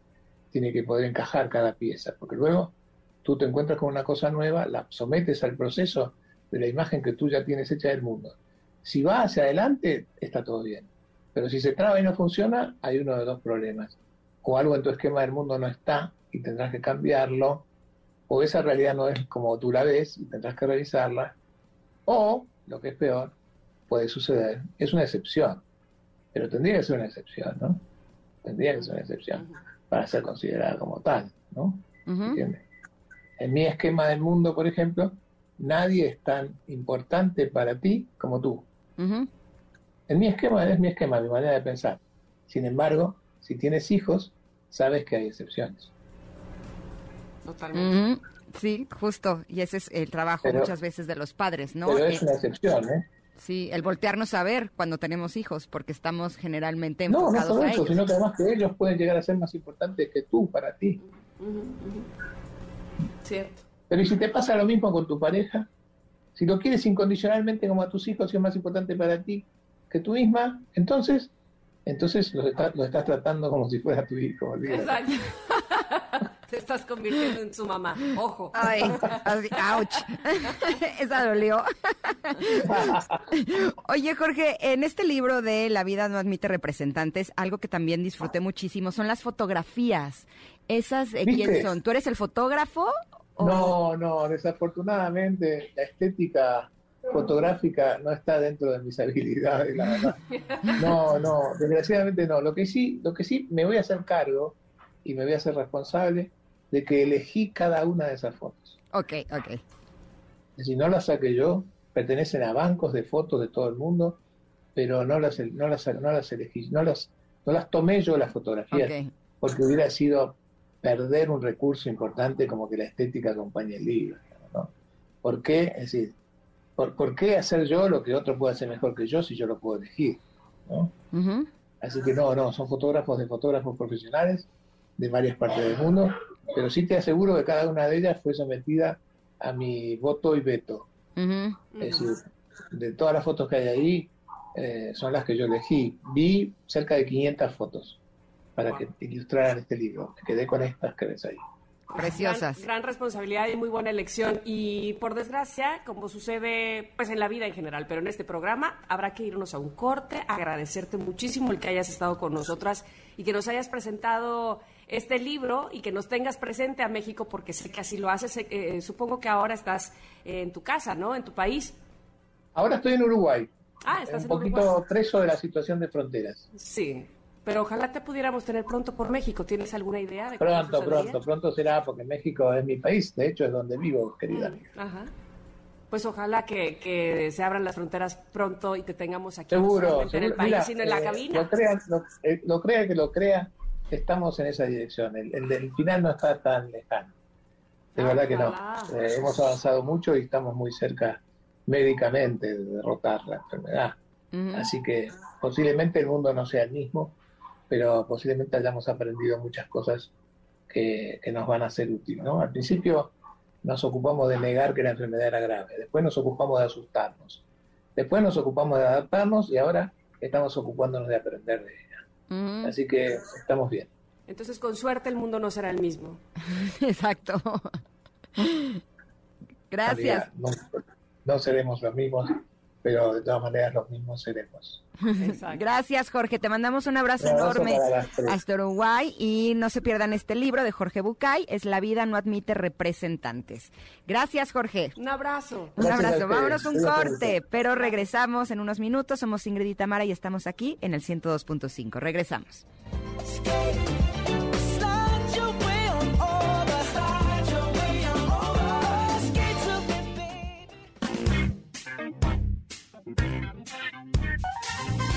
Speaker 6: tiene que poder encajar cada pieza, porque luego tú te encuentras con una cosa nueva, la sometes al proceso de la imagen que tú ya tienes hecha del mundo. Si va hacia adelante, está todo bien. Pero si se traba y no funciona, hay uno de dos problemas. O algo en tu esquema del mundo no está y tendrás que cambiarlo, o esa realidad no es como tú la ves y tendrás que revisarla, o, lo que es peor, puede suceder, es una excepción. pero tendría que ser una excepción, ¿no? Tendría que ser una excepción para ser considerada como tal, ¿no? ¿Entiendes? En mi esquema del mundo, por ejemplo, nadie es tan importante para ti como tú. En mi esquema es mi esquema, mi manera de pensar. Sin embargo, si tienes hijos, sabes que hay excepciones.
Speaker 3: Totalmente.
Speaker 2: Sí, justo. Y ese es el trabajo
Speaker 6: Pero-
Speaker 2: muchas veces de los padres, ¿no?
Speaker 6: Pero es
Speaker 2: Eh,
Speaker 6: una excepción, ¿eh?
Speaker 2: Sí, el voltearnos a ver cuando tenemos hijos, porque estamos generalmente
Speaker 6: No, no
Speaker 2: enfocados
Speaker 6: solo
Speaker 2: a
Speaker 6: eso,
Speaker 2: ellos.
Speaker 6: sino que además que ellos pueden llegar a ser más importantes que tú para ti.
Speaker 3: Cierto.
Speaker 6: Pero ¿y si te pasa lo mismo con tu pareja? Si lo quieres incondicionalmente como a tus hijos y es más importante para ti que tú misma, entonces, entonces los, está- los estás tratando como si fuera tu hijo. olvídate.
Speaker 3: Exacto. Te estás convirtiendo en su mamá. Ojo.
Speaker 2: Ay, así, ouch. Esa dolió. Oye, Jorge, en este libro de La vida no admite representantes, algo que también disfruté muchísimo son las fotografías. ¿Esas eh, quién son? ¿Tú eres el fotógrafo? o-
Speaker 6: No, no, desafortunadamente la estética fotográfica no está dentro de mis habilidades, la verdad. No, no, desgraciadamente no. Lo que sí, lo que sí me voy a hacer cargo y me voy a hacer responsable de que elegí cada una de esas fotos.
Speaker 2: Ok, ok.
Speaker 6: Decir, no las saqué yo, pertenecen a bancos de fotos de todo el mundo, pero no las, no las, no las elegí, no las, no las tomé yo las fotografías,
Speaker 2: Ok.
Speaker 6: porque hubiera sido perder un recurso importante como que la estética acompañe el libro. ¿no? ¿Por qué? Es decir, ¿por, por qué hacer yo lo que otro puede hacer mejor que yo si yo lo puedo elegir? ¿no?
Speaker 2: Ujú.
Speaker 6: Así que no, no, son fotógrafos de fotógrafos profesionales de varias partes del mundo, pero sí te aseguro que cada una de ellas fue sometida a mi voto y veto.
Speaker 2: Ujú.
Speaker 6: Es decir, de todas las fotos que hay ahí, eh, son las que yo elegí. Vi cerca de 500 fotos para que ilustraran este libro. Me quedé con estas que ves ahí.
Speaker 2: Preciosas.
Speaker 3: Gran, gran responsabilidad y muy buena elección. Y por desgracia, como sucede pues en la vida en general, pero en este programa habrá que irnos a un corte, agradecerte muchísimo el que hayas estado con nosotras y que nos hayas presentado este libro y que nos tengas presente a México porque sé que así lo haces. Que, eh, supongo que ahora estás eh, en tu casa, ¿no? En tu país.
Speaker 6: Ahora estoy en Uruguay.
Speaker 3: Ah, estás
Speaker 6: un
Speaker 3: en
Speaker 6: poquito
Speaker 3: Uruguay.
Speaker 6: preso de la situación de fronteras.
Speaker 3: Sí. Pero ojalá te pudiéramos tener pronto por México. ¿Tienes alguna idea de
Speaker 6: Pronto, pronto, pronto será porque México es mi país. De hecho, es donde vivo, querida amiga.
Speaker 3: Ajá. Pues ojalá que, que se abran las fronteras pronto y te tengamos aquí
Speaker 6: Seguro,
Speaker 3: en el país,
Speaker 6: Mira,
Speaker 3: sino en la
Speaker 6: eh,
Speaker 3: cabina.
Speaker 6: Lo crea, lo, eh, lo crea que lo crea, estamos en esa dirección. El, el- el final no está tan lejano. De
Speaker 3: Ah,
Speaker 6: verdad que no. Eh, hemos avanzado mucho y estamos muy cerca médicamente de derrotar la enfermedad. Así que posiblemente el mundo no sea el mismo, pero posiblemente hayamos aprendido muchas cosas que, que nos van a ser útiles. ¿no? Al principio nos ocupamos de negar que la enfermedad era grave, después nos ocupamos de asustarnos, después nos ocupamos de adaptarnos y ahora estamos ocupándonos de aprender de Así que estamos bien.
Speaker 3: Entonces, con suerte, el mundo no será el mismo.
Speaker 2: Exacto. Gracias.
Speaker 6: No, no seremos los mismos, pero de todas maneras los mismos seremos.
Speaker 3: Exacto.
Speaker 2: Gracias, Jorge. Te mandamos un abrazo,
Speaker 6: Un abrazo
Speaker 2: enorme hasta Uruguay y no se pierdan este libro de Jorge Bucay, Es la vida no admite representantes. Gracias, Jorge.
Speaker 3: Un abrazo.
Speaker 2: Un
Speaker 6: Gracias
Speaker 2: abrazo. Vámonos un corte, pero regresamos en unos minutos. Somos Ingrid y Tamara y estamos aquí en el 102.5. Regresamos.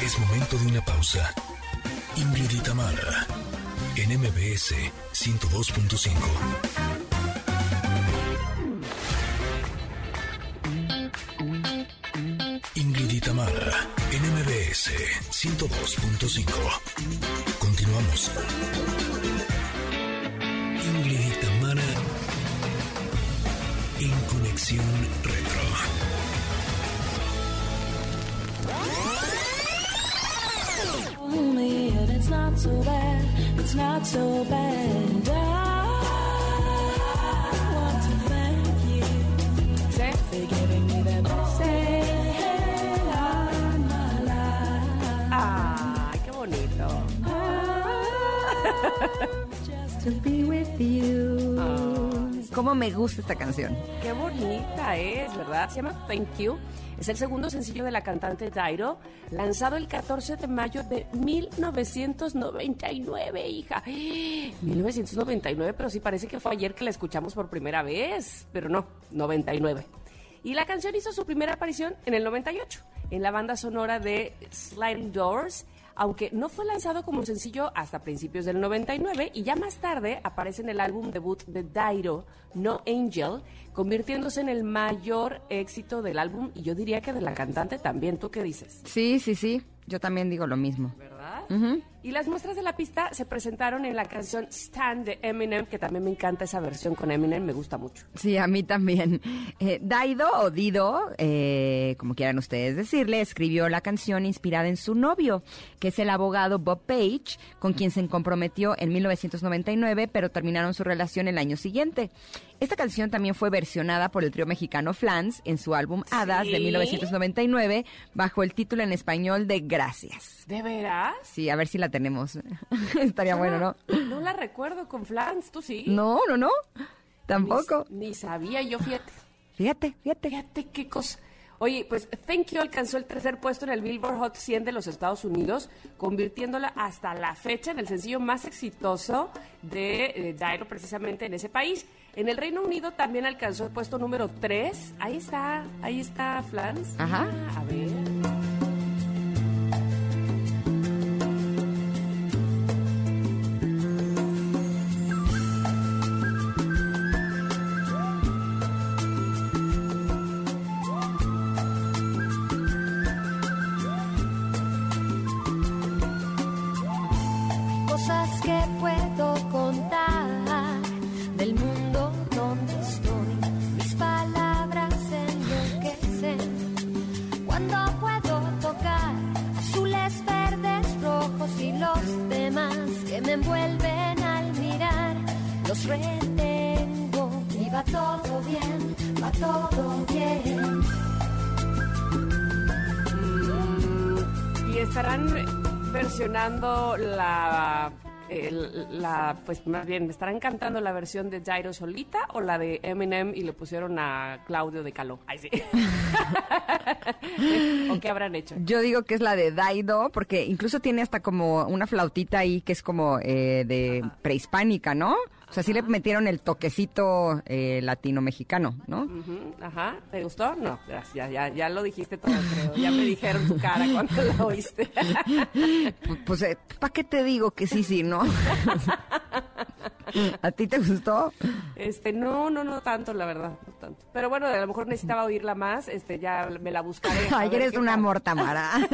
Speaker 1: Es momento de una pausa. Ingrid en MBS 102.5. Ingrid y Tamara, en MBS 102.5. Continuamos. Ingrid y Tamara, en Conexión Retro.
Speaker 4: Me and it's not so bad, it's not so bad. I want to thank you for giving me that message on my life.
Speaker 3: Ay, qué bonito.
Speaker 4: Just to be with you. Ah.
Speaker 2: Cómo me gusta esta canción.
Speaker 3: Qué bonita es, ¿verdad? Se llama Thank You. Es el segundo sencillo de la cantante Dairo, lanzado el 14 de mayo de 1999, hija. 1999, pero sí parece que fue ayer que la escuchamos por primera vez, pero no, 99. Y la canción hizo su primera aparición en el 98, en la banda sonora de Sliding Doors, aunque no fue lanzado como sencillo hasta principios del 99 y ya más tarde aparece en el álbum debut de Dairo, No Angel, convirtiéndose en el mayor éxito del álbum y yo diría que de la cantante también. ¿Tú qué dices?
Speaker 2: Sí, sí, sí. Yo también digo lo mismo.
Speaker 3: Y las muestras de la pista se presentaron en la canción Stand de Eminem, que también me encanta esa versión con Eminem, me gusta mucho.
Speaker 2: Sí, a mí también. Eh, Daido o Dido, eh, como quieran ustedes decirle, escribió la canción inspirada en su novio, que es el abogado Bob Page, con quien se comprometió en 1999, pero terminaron su relación el año siguiente. Esta canción también fue versionada por el trío mexicano Flans en su álbum Hadas de
Speaker 3: ¿Sí?
Speaker 2: 1999, bajo el título en español de Gracias.
Speaker 3: ¿De veras?
Speaker 2: Sí, a ver si la tenemos. Estaría bueno, ¿no?
Speaker 3: No la recuerdo con Flans, ¿tú sí?
Speaker 2: No, no, no. Tampoco.
Speaker 3: Ni, ni sabía yo, fíjate.
Speaker 2: Fíjate, fíjate.
Speaker 3: Fíjate qué cosa. Oye, pues Thank You alcanzó el tercer puesto en el Billboard Hot 100 de los Estados Unidos, convirtiéndola hasta la fecha en el sencillo más exitoso de eh, Dairo precisamente en ese país. En el Reino Unido también alcanzó el puesto número 3. Ahí está, ahí está Flans.
Speaker 2: Ajá.
Speaker 3: Ah, a ver. La, el- la, pues más bien, ¿estarán cantando la versión de Jairo solita o la de Eminem y le pusieron a Claudio de Caló? Ay, sí. ¿O qué habrán hecho?
Speaker 2: Yo digo que es la de Daido, porque incluso tiene hasta como una flautita ahí que es como eh, de prehispánica, ¿no? O sea, sí le metieron el toquecito eh, latino-mexicano, ¿no?
Speaker 3: Ujú, Ajá, ¿te gustó? No, gracias, ya, ya, ya lo dijiste todo, creo. Ya me dijeron tu cara cuando lo oíste.
Speaker 2: Pu- Pues, ¿para qué te digo que sí, sí, no? ¿A ti te gustó?
Speaker 3: Este, no, no, no tanto, la verdad, no tanto. Pero bueno, a lo mejor necesitaba oírla más, este, ya me la buscaré.
Speaker 2: Ay, eres un amor, Tamara.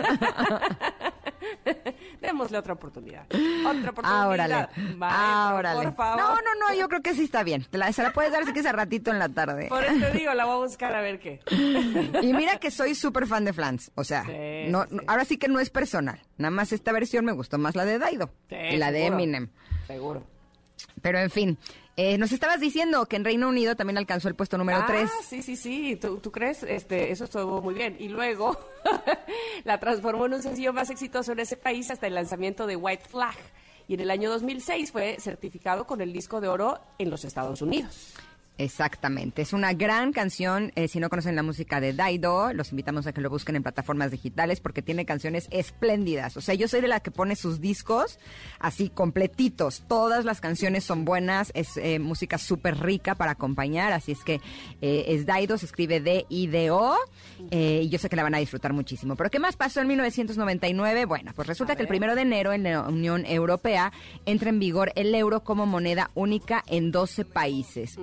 Speaker 3: Démosle otra oportunidad. Otra oportunidad.
Speaker 2: Ah, órale.
Speaker 3: Maestro,
Speaker 2: Ah, órale.
Speaker 3: Por favor.
Speaker 2: No, no, no, yo creo que sí está bien. Te la- se la puedes dar si quieres a ratito en la tarde.
Speaker 3: Por eso te digo, la voy a buscar a ver qué.
Speaker 2: Y mira que soy súper fan de Flans. O sea,
Speaker 3: Sí,
Speaker 2: no,
Speaker 3: sí, sí.
Speaker 2: ahora sí que no es personal. Nada más esta versión me gustó más la de Daido
Speaker 3: Sí,
Speaker 2: y la de. Eminem.
Speaker 3: Seguro.
Speaker 2: Pero en fin, eh, nos estabas diciendo que en Reino Unido también alcanzó el puesto número
Speaker 3: ah,
Speaker 2: 3.
Speaker 3: sí, sí, sí. ¿Tú, tú crees? Este, eso estuvo muy bien. Y luego la transformó en un sencillo más exitoso en ese país hasta el lanzamiento de White Flag. Y en el año 2006 fue certificado con el disco de oro en los Estados Unidos.
Speaker 2: Exactamente, es una gran canción. eh, si no conocen la música de Daido, los invitamos a que lo busquen en plataformas digitales porque tiene canciones espléndidas. O sea, yo soy de la que pone sus discos así completitos. Todas las canciones son buenas, es eh, música súper rica para acompañar. Así es que eh, es Daido, se escribe D-I-D-O y yo sé que la van a disfrutar muchísimo. Pero ¿qué más pasó en 1999? Bueno, pues resulta que el primero de enero en la Unión Europea entra en vigor el euro como moneda única en 12 países.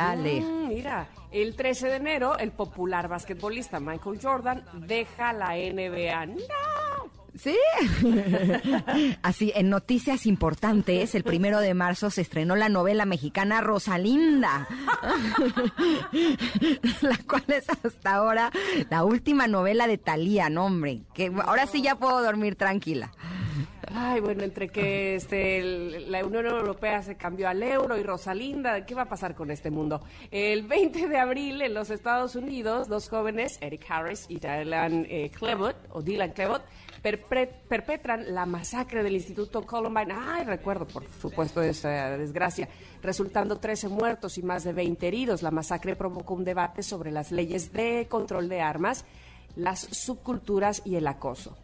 Speaker 2: Órale.
Speaker 3: Mm, mira, el 13 de enero, el popular basquetbolista Michael Jordan deja la NBA. ¡No!
Speaker 2: Sí. Así, en noticias importantes, el primero de marzo se estrenó la novela mexicana Rosalinda, la cual es hasta ahora la última novela de Talía, no hombre, que ahora sí ya puedo dormir tranquila.
Speaker 3: Ay, bueno, entre que este, la Unión Europea se cambió al euro y Rosalinda, ¿qué va a pasar con este mundo? El 20 de abril en los Estados Unidos, dos jóvenes, Eric Harris y Dylan eh, o Dylan perpetran la masacre del Instituto Columbine. Ay, recuerdo, por supuesto, esa desgracia, resultando 13 muertos y más de 20 heridos. La masacre provocó un debate sobre las leyes de control de armas, las subculturas y el acoso.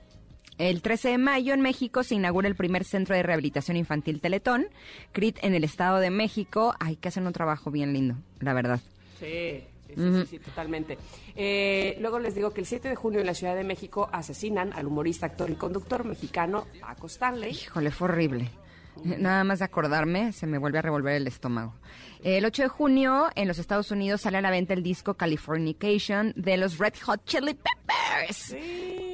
Speaker 2: El 13 de mayo en México se inaugura el primer centro de rehabilitación infantil Teletón, CRIT en el Estado de México. Ay, que hacen un trabajo bien lindo, la verdad.
Speaker 3: Sí, sí, sí, sí, sí, totalmente. Eh, luego les digo que el 7 de junio en la Ciudad de México asesinan al humorista, actor y conductor mexicano Paco Stanley.
Speaker 2: Híjole, fue horrible. Nada más de acordarme, se me vuelve a revolver el estómago. El 8 de junio, en los Estados Unidos, sale a la venta el disco Californication de los Red Hot Chili Peppers.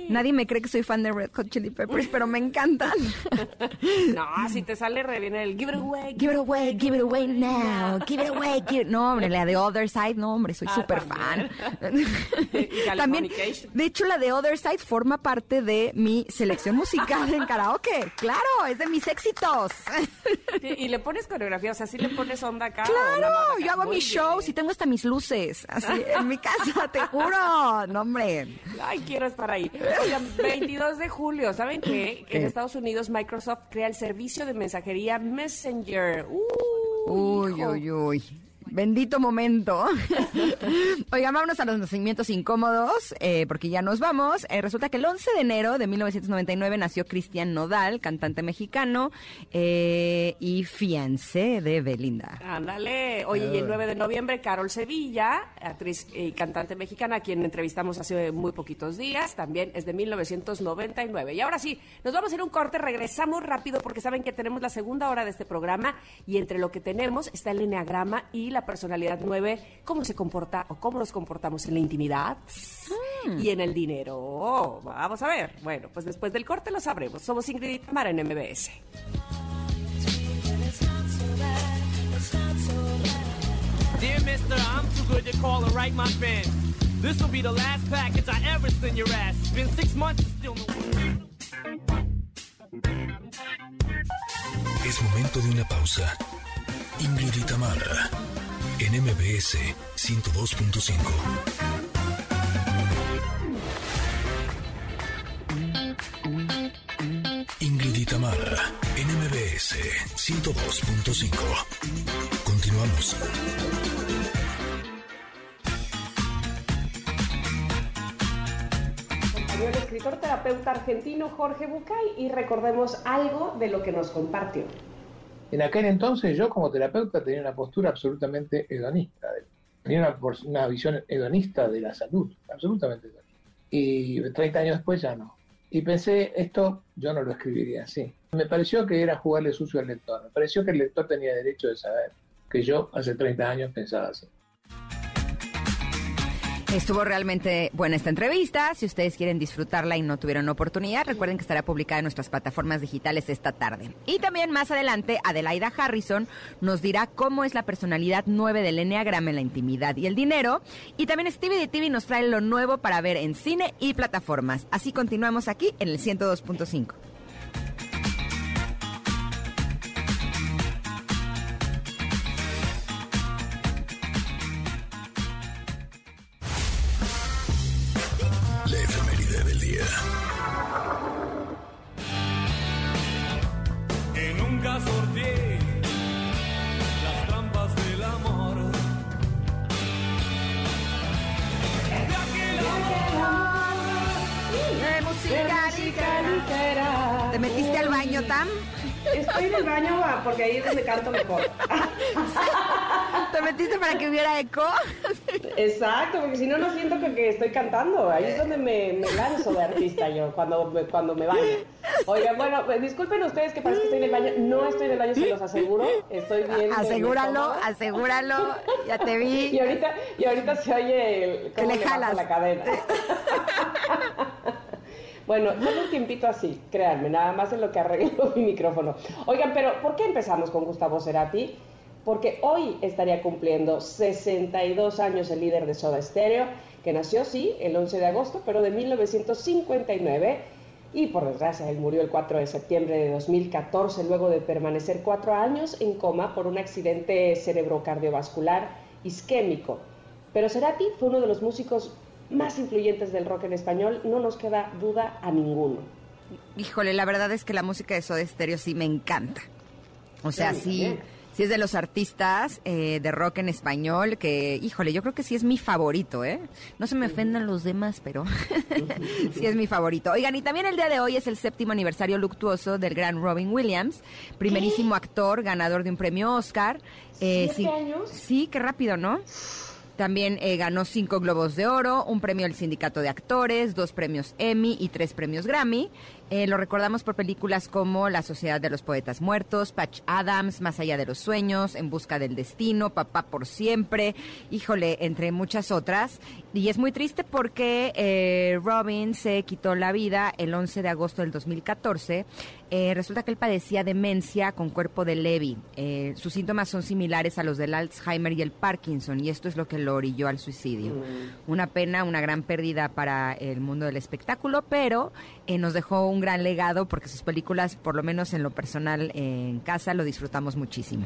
Speaker 2: Nadie me cree que soy fan de Red Hot Chili Peppers, pero me encantan.
Speaker 3: No, si te sale re bien el Give It Away.
Speaker 2: Give it away, give it away now, give it away, give it... No, hombre, la de Other Side, no, hombre, soy
Speaker 3: Ah,
Speaker 2: súper fan.
Speaker 3: también.
Speaker 2: De hecho, la de Other Side forma parte de mi selección musical en karaoke. Claro, es de mis éxitos.
Speaker 3: Sí, Y le pones coreografía, o sea, si le pones onda acá. o nada más
Speaker 2: Claro, yo hago mis shows y tengo hasta mis luces, así, en mi casa, te juro. No, hombre.
Speaker 3: Ay, quiero estar ahí. Oigan, 22 de julio, ¿saben qué? En. Estados Unidos Microsoft crea el servicio de mensajería Messenger. Uh,
Speaker 2: Uy,
Speaker 3: hijo.
Speaker 2: uy, uy. Bendito momento. Oigan, vámonos a los nacimientos incómodos, eh, porque ya nos vamos. Eh, resulta que el 11 de enero de 1999 nació Cristian Nodal, cantante mexicano eh, y fiancé de Belinda.
Speaker 3: Ándale. Oye, y el 9 de noviembre, Carol Sevilla, actriz y cantante mexicana, a quien entrevistamos hace muy poquitos días, también es de 1999. Y ahora sí, nos vamos a ir a un corte, regresamos rápido porque saben que tenemos la segunda hora de este programa y entre lo que tenemos está el enneagrama y la personalidad 9, cómo se comporta o cómo nos comportamos en la intimidad y en el dinero. Vamos a ver. Bueno, pues después del corte lo sabremos. Somos Ingrid y Tamara en MBS.
Speaker 7: Dear mister, I'm too good to call and write my fans. This will be the last package I ever send your ass. It's been six months and still no...
Speaker 1: Es momento de una pausa. Ingrid y en MBS 102.5. Ingrid y en MBS 102.5. Continuamos.
Speaker 3: el escritor terapeuta argentino Jorge Bucay y recordemos algo de lo que nos compartió.
Speaker 6: En aquel entonces yo como terapeuta tenía una postura absolutamente hedonista. Tenía una, visión hedonista de la salud, absolutamente hedonista. Y 30 años después ya no. Y pensé, esto yo no lo escribiría así. Me pareció que era jugarle sucio al lector. Me pareció que el lector tenía derecho de saber que yo hace 30 años pensaba así.
Speaker 2: Estuvo realmente buena esta entrevista. Si ustedes quieren disfrutarla y no tuvieron oportunidad, recuerden que estará publicada en nuestras plataformas digitales esta tarde. Y también más adelante, Adelaida Harrison nos dirá cómo es la personalidad 9 del Enneagrama en la intimidad y el dinero. Y también Stevie de TV nos trae lo nuevo para ver en cine y plataformas. Así continuamos aquí en el 102.5.
Speaker 3: porque si no, no siento que, que estoy cantando. Ahí es donde me, me lanzo de artista yo, cuando me, cuando me baño. Oigan, bueno, pues, disculpen ustedes que parece que estoy en el baño. No estoy en el baño, se los aseguro. Estoy bien.
Speaker 2: Asegúralo, asegúralo. Ya te vi.
Speaker 3: Y ahorita, y ahorita se oye el, cómo
Speaker 2: le jalas.
Speaker 3: la cadena. Bueno, solo un tiempito así, créanme, nada más en lo que arreglo mi micrófono. Oigan, pero ¿por qué empezamos con Gustavo Cerati? Porque hoy estaría cumpliendo 62 años el líder de Soda Stereo, que nació, sí, el 11 de agosto, pero de 1959. y por desgracia él murió el 4 de septiembre de 2014 luego de permanecer cuatro años en coma por un accidente cerebrocardiovascular isquémico. Pero Cerati fue uno de los músicos más influyentes del rock en español, no nos queda duda a ninguno.
Speaker 2: Híjole, la verdad es que la música de Soda Stereo sí me encanta. O sea,
Speaker 3: Sí.
Speaker 2: Sí es de los artistas eh, de rock en español que, híjole, yo creo que sí es mi favorito, ¿eh? No se me ofendan los demás, pero sí es mi favorito. Oigan, y también el día de hoy es el séptimo aniversario luctuoso del gran Robin Williams, primerísimo actor, ganador de un premio Oscar. Eh,
Speaker 3: ¿Siete
Speaker 2: sí,
Speaker 3: años?
Speaker 2: Sí, qué rápido, ¿no? También eh, ganó cinco Globos de Oro, un premio del Sindicato de Actores, dos premios Emmy y tres premios Grammy. Eh, lo recordamos por películas como La Sociedad de los Poetas Muertos, Patch Adams, Más allá de los sueños, En busca del destino, Papá por siempre, híjole, entre muchas otras. Y es muy triste porque eh, Robin se quitó la vida el 11 de agosto del 2014. Eh, resulta que él padecía demencia con cuerpo de Levy. Eh, sus síntomas son similares a los del Alzheimer y el Parkinson, y esto es lo que lo orilló al suicidio. Una pena, una gran pérdida para el mundo del espectáculo, pero eh, nos dejó un gran legado porque sus películas, por lo menos en lo personal en casa, lo disfrutamos muchísimo.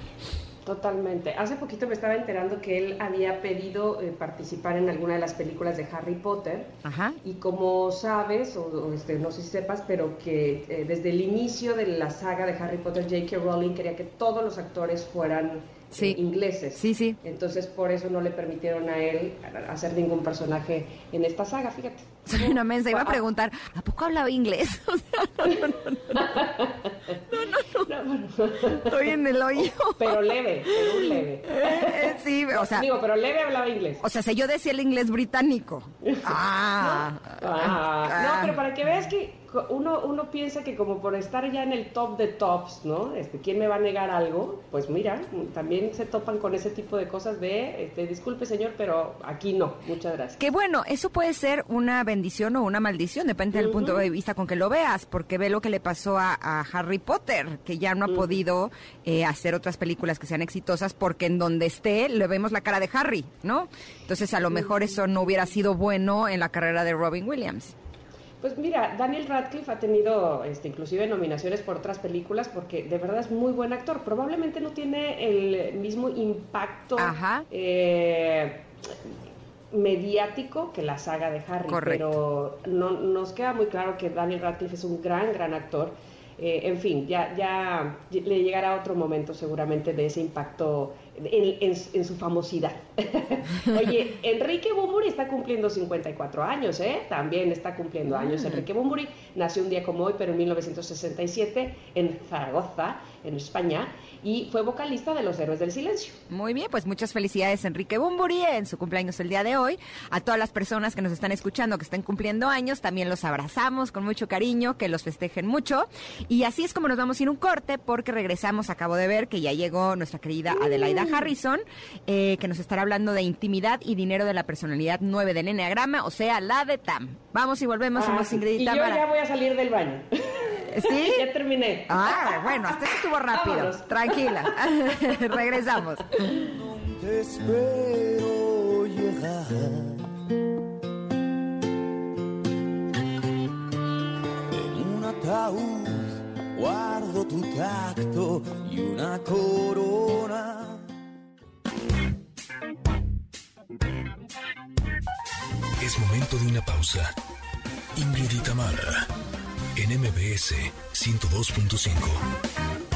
Speaker 3: Totalmente. Hace poquito me estaba enterando que él había pedido eh, participar en alguna de las películas de Harry Potter.
Speaker 2: Ajá.
Speaker 3: Y como sabes, o, o, este, no sé si sepas, pero que eh, desde el inicio de la saga de Harry Potter, J.K. Rowling quería que todos los actores fueran eh, ingleses.
Speaker 2: Sí, sí.
Speaker 3: Entonces por eso no le permitieron a él hacer ningún personaje en esta saga, fíjate.
Speaker 2: Soy una mensa, iba a preguntar, ¿a poco hablaba inglés? O sea, estoy en el hoyo.
Speaker 3: Pero leve, pero un leve.
Speaker 2: Eh, sí, o sea,
Speaker 3: Digo, pero leve hablaba inglés.
Speaker 2: o sea, si yo decía el inglés británico. Ah,
Speaker 3: Ah, no, pero para que veas que uno, uno piensa que como por estar ya en el top de tops, ¿no? Este, ¿Quién me va a negar algo? Pues mira, también se topan con ese tipo de cosas de, este, disculpe señor, pero aquí no, muchas gracias.
Speaker 2: Que bueno, eso puede ser una bendición o una maldición, depende del punto de vista con que lo veas, porque ve lo que le pasó a, a Harry Potter, que ya no ha podido eh, hacer otras películas que sean exitosas, porque en donde esté le vemos la cara de Harry, ¿no? Entonces a lo mejor eso no hubiera sido bueno en la carrera de Robin Williams.
Speaker 3: Pues mira, Daniel Radcliffe ha tenido este, inclusive nominaciones por otras películas porque de verdad es muy buen actor. Probablemente no tiene el mismo impacto
Speaker 2: Ajá.
Speaker 3: eh, mediático que la saga de Harry,
Speaker 2: Correcto.
Speaker 3: pero no, nos queda muy claro que Daniel Radcliffe es un gran, gran actor. Eh, en fin, ya, ya le llegará otro momento seguramente de ese impacto en, en- en su famosidad. Oye, Enrique Bumburi está cumpliendo 54 años, ¿eh? También está cumpliendo años. Enrique Bumburi nació un día como hoy, pero en 1967 en Zaragoza, en España, y fue vocalista de Los Héroes del Silencio.
Speaker 2: Muy bien, pues muchas felicidades Enrique Bumburi en su cumpleaños el día de hoy. A todas las personas que nos están escuchando, que estén cumpliendo años, también los abrazamos con mucho cariño, que los festejen mucho. Y así es como nos vamos a ir un corte, porque regresamos, acabo de ver que ya llegó nuestra querida Adelaida Harrison, eh, que nos estará hablando de intimidad y dinero de la personalidad 9 del Enneagrama, o sea, la de TAM. Vamos y volvemos,
Speaker 3: Ah,
Speaker 2: somos Ingrid y
Speaker 3: yo ya voy a salir del baño.
Speaker 2: ¿Sí?
Speaker 3: ya terminé.
Speaker 2: Ah, bueno, hasta eso estuvo rápido.
Speaker 3: Vámonos.
Speaker 2: Tranquila. Regresamos.
Speaker 5: te espero llegar. En un ataúd guardo tu tacto y una corona.
Speaker 4: Es momento de una pausa. Ingrid y Tamara, en MBS 102.5.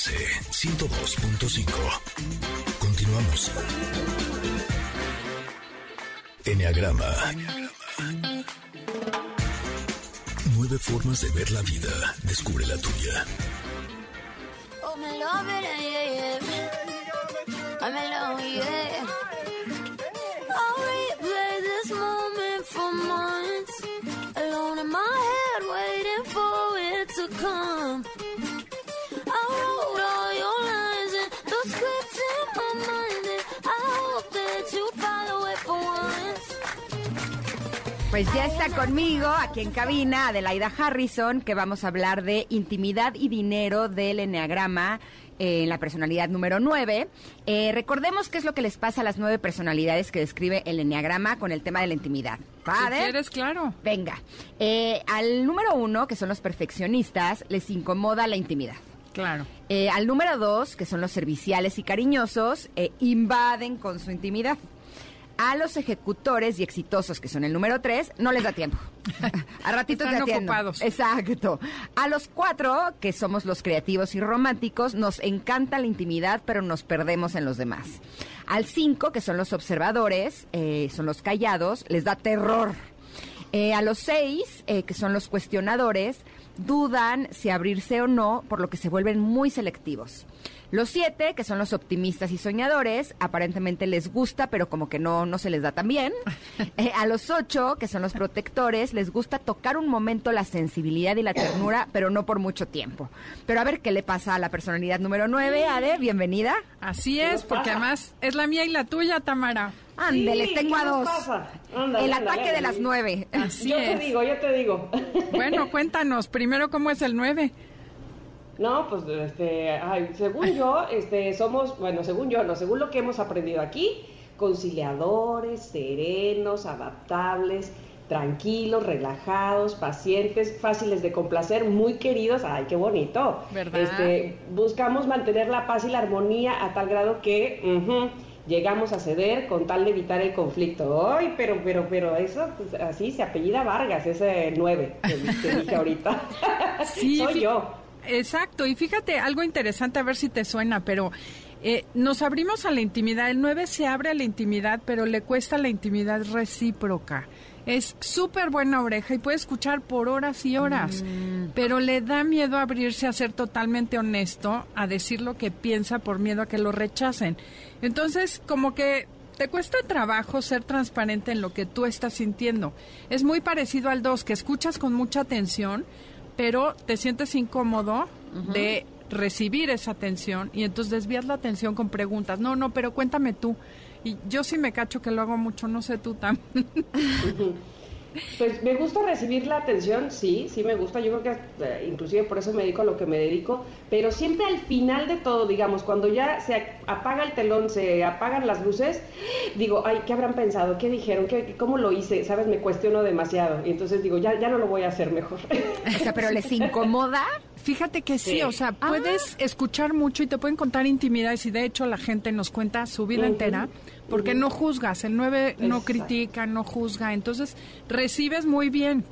Speaker 4: MBS 102.5. Continuamos. Enneagrama. Nueve formas de ver la vida. Descubre la tuya.
Speaker 2: Pues ya está conmigo aquí en cabina Adelaida Harrison, que vamos a hablar de intimidad y dinero del Enneagrama. eh, en la personalidad número 9. Eh, recordemos qué es lo que les pasa a las nueve personalidades que describe el enneagrama con el tema de la intimidad.
Speaker 8: Si
Speaker 2: ¿Padre?
Speaker 8: quieres, claro.
Speaker 2: Venga. Eh, al número uno, que son los perfeccionistas, les incomoda la intimidad.
Speaker 8: Claro.
Speaker 2: Eh, al número dos, que son los serviciales y cariñosos, eh, invaden con su intimidad. A los ejecutores y exitosos, que son el número tres, no les da tiempo. A ratito te
Speaker 8: Están
Speaker 2: atiendo.
Speaker 8: ocupados.
Speaker 2: Exacto. A los cuatro, que somos los creativos y románticos, nos encanta la intimidad, pero nos perdemos en los demás. Al cinco, que son los observadores, eh, son los callados, les da terror. Eh, a los seis, eh, que son los cuestionadores, dudan si abrirse o no, por lo que se vuelven muy selectivos. Los siete, que son los optimistas y soñadores, aparentemente les gusta, pero como que no, no se les da tan bien. Eh, a los ocho, que son los protectores, les gusta tocar un momento la sensibilidad y la ternura, pero no por mucho tiempo. Pero a ver qué le pasa a la personalidad número nueve, Ade, bienvenida.
Speaker 8: Así es, porque además es la mía y la tuya, Tamara.
Speaker 2: Ándeles,
Speaker 3: Sí,
Speaker 2: tengo
Speaker 3: ¿qué
Speaker 2: a dos.
Speaker 3: Ándale,
Speaker 2: El
Speaker 3: ándale,
Speaker 2: ataque de las nueve.
Speaker 8: Así
Speaker 3: yo
Speaker 8: es.
Speaker 3: te digo, yo te digo.
Speaker 8: Bueno, cuéntanos primero cómo es el 9.
Speaker 3: No, pues este, ay, según yo, este, somos, bueno, según yo, no, según lo que hemos aprendido aquí, conciliadores, serenos, adaptables, tranquilos, relajados, pacientes, fáciles de complacer, muy queridos, ay, qué bonito.
Speaker 8: ¿Verdad?
Speaker 3: Este, buscamos mantener la paz y la armonía a tal grado que llegamos a ceder con tal de evitar el conflicto. Ay, pero, pero, pero eso, pues, así se apellida Vargas, ese nueve que, que dije ahorita.
Speaker 8: Sí,
Speaker 3: Soy yo.
Speaker 8: Exacto, y fíjate, algo interesante, a ver si te suena, pero eh, nos abrimos a la intimidad. El 9 se abre a la intimidad, pero le cuesta la intimidad recíproca. Es súper buena oreja y puede escuchar por horas y horas, pero le da miedo abrirse a ser totalmente honesto, a decir lo que piensa por miedo a que lo rechacen. Entonces, como que te cuesta trabajo ser transparente en lo que tú estás sintiendo. Es muy parecido al 2, que escuchas con mucha atención, pero te sientes incómodo de recibir esa atención y entonces desvías la atención con preguntas. No, no, pero cuéntame tú. Y yo sí me cacho que lo hago mucho, no sé tú también.
Speaker 3: Pues me gusta recibir la atención, sí, sí me gusta. Yo creo que eh, inclusive por eso me dedico a lo que me dedico. Pero siempre al final de todo, digamos, cuando ya se apaga el telón, se apagan las luces, digo, ay, ¿qué habrán pensado? ¿Qué dijeron? ¿Qué, ¿Cómo lo hice? ¿Sabes? Me cuestiono demasiado. Y entonces digo, ya, ya no lo voy a hacer mejor.
Speaker 2: O sea, pero les incomoda.
Speaker 8: Fíjate que sí,
Speaker 3: Sí.
Speaker 8: o sea, puedes escuchar mucho y te pueden contar intimidades y de hecho la gente nos cuenta su vida entera porque no juzgas, el 9 no
Speaker 3: Exacto.
Speaker 8: critica, no juzga, entonces recibes muy bien.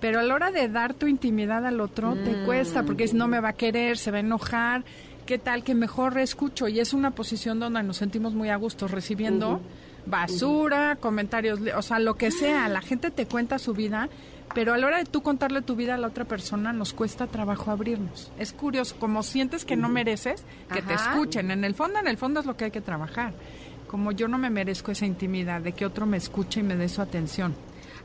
Speaker 8: Pero a la hora de dar tu intimidad al otro te cuesta porque si no me va a querer, se va a enojar. ¿Qué tal que mejor escucho? Y es una posición donde nos sentimos muy a gusto recibiendo basura, comentarios, o sea, lo que sea. La gente te cuenta su vida, pero a la hora de tú contarle tu vida a la otra persona nos cuesta trabajo abrirnos. Es curioso, como sientes que no mereces, que te escuchen. En el fondo, en el fondo es lo que hay que trabajar. Como yo no me merezco esa intimidad de que otro me escuche y me dé su atención.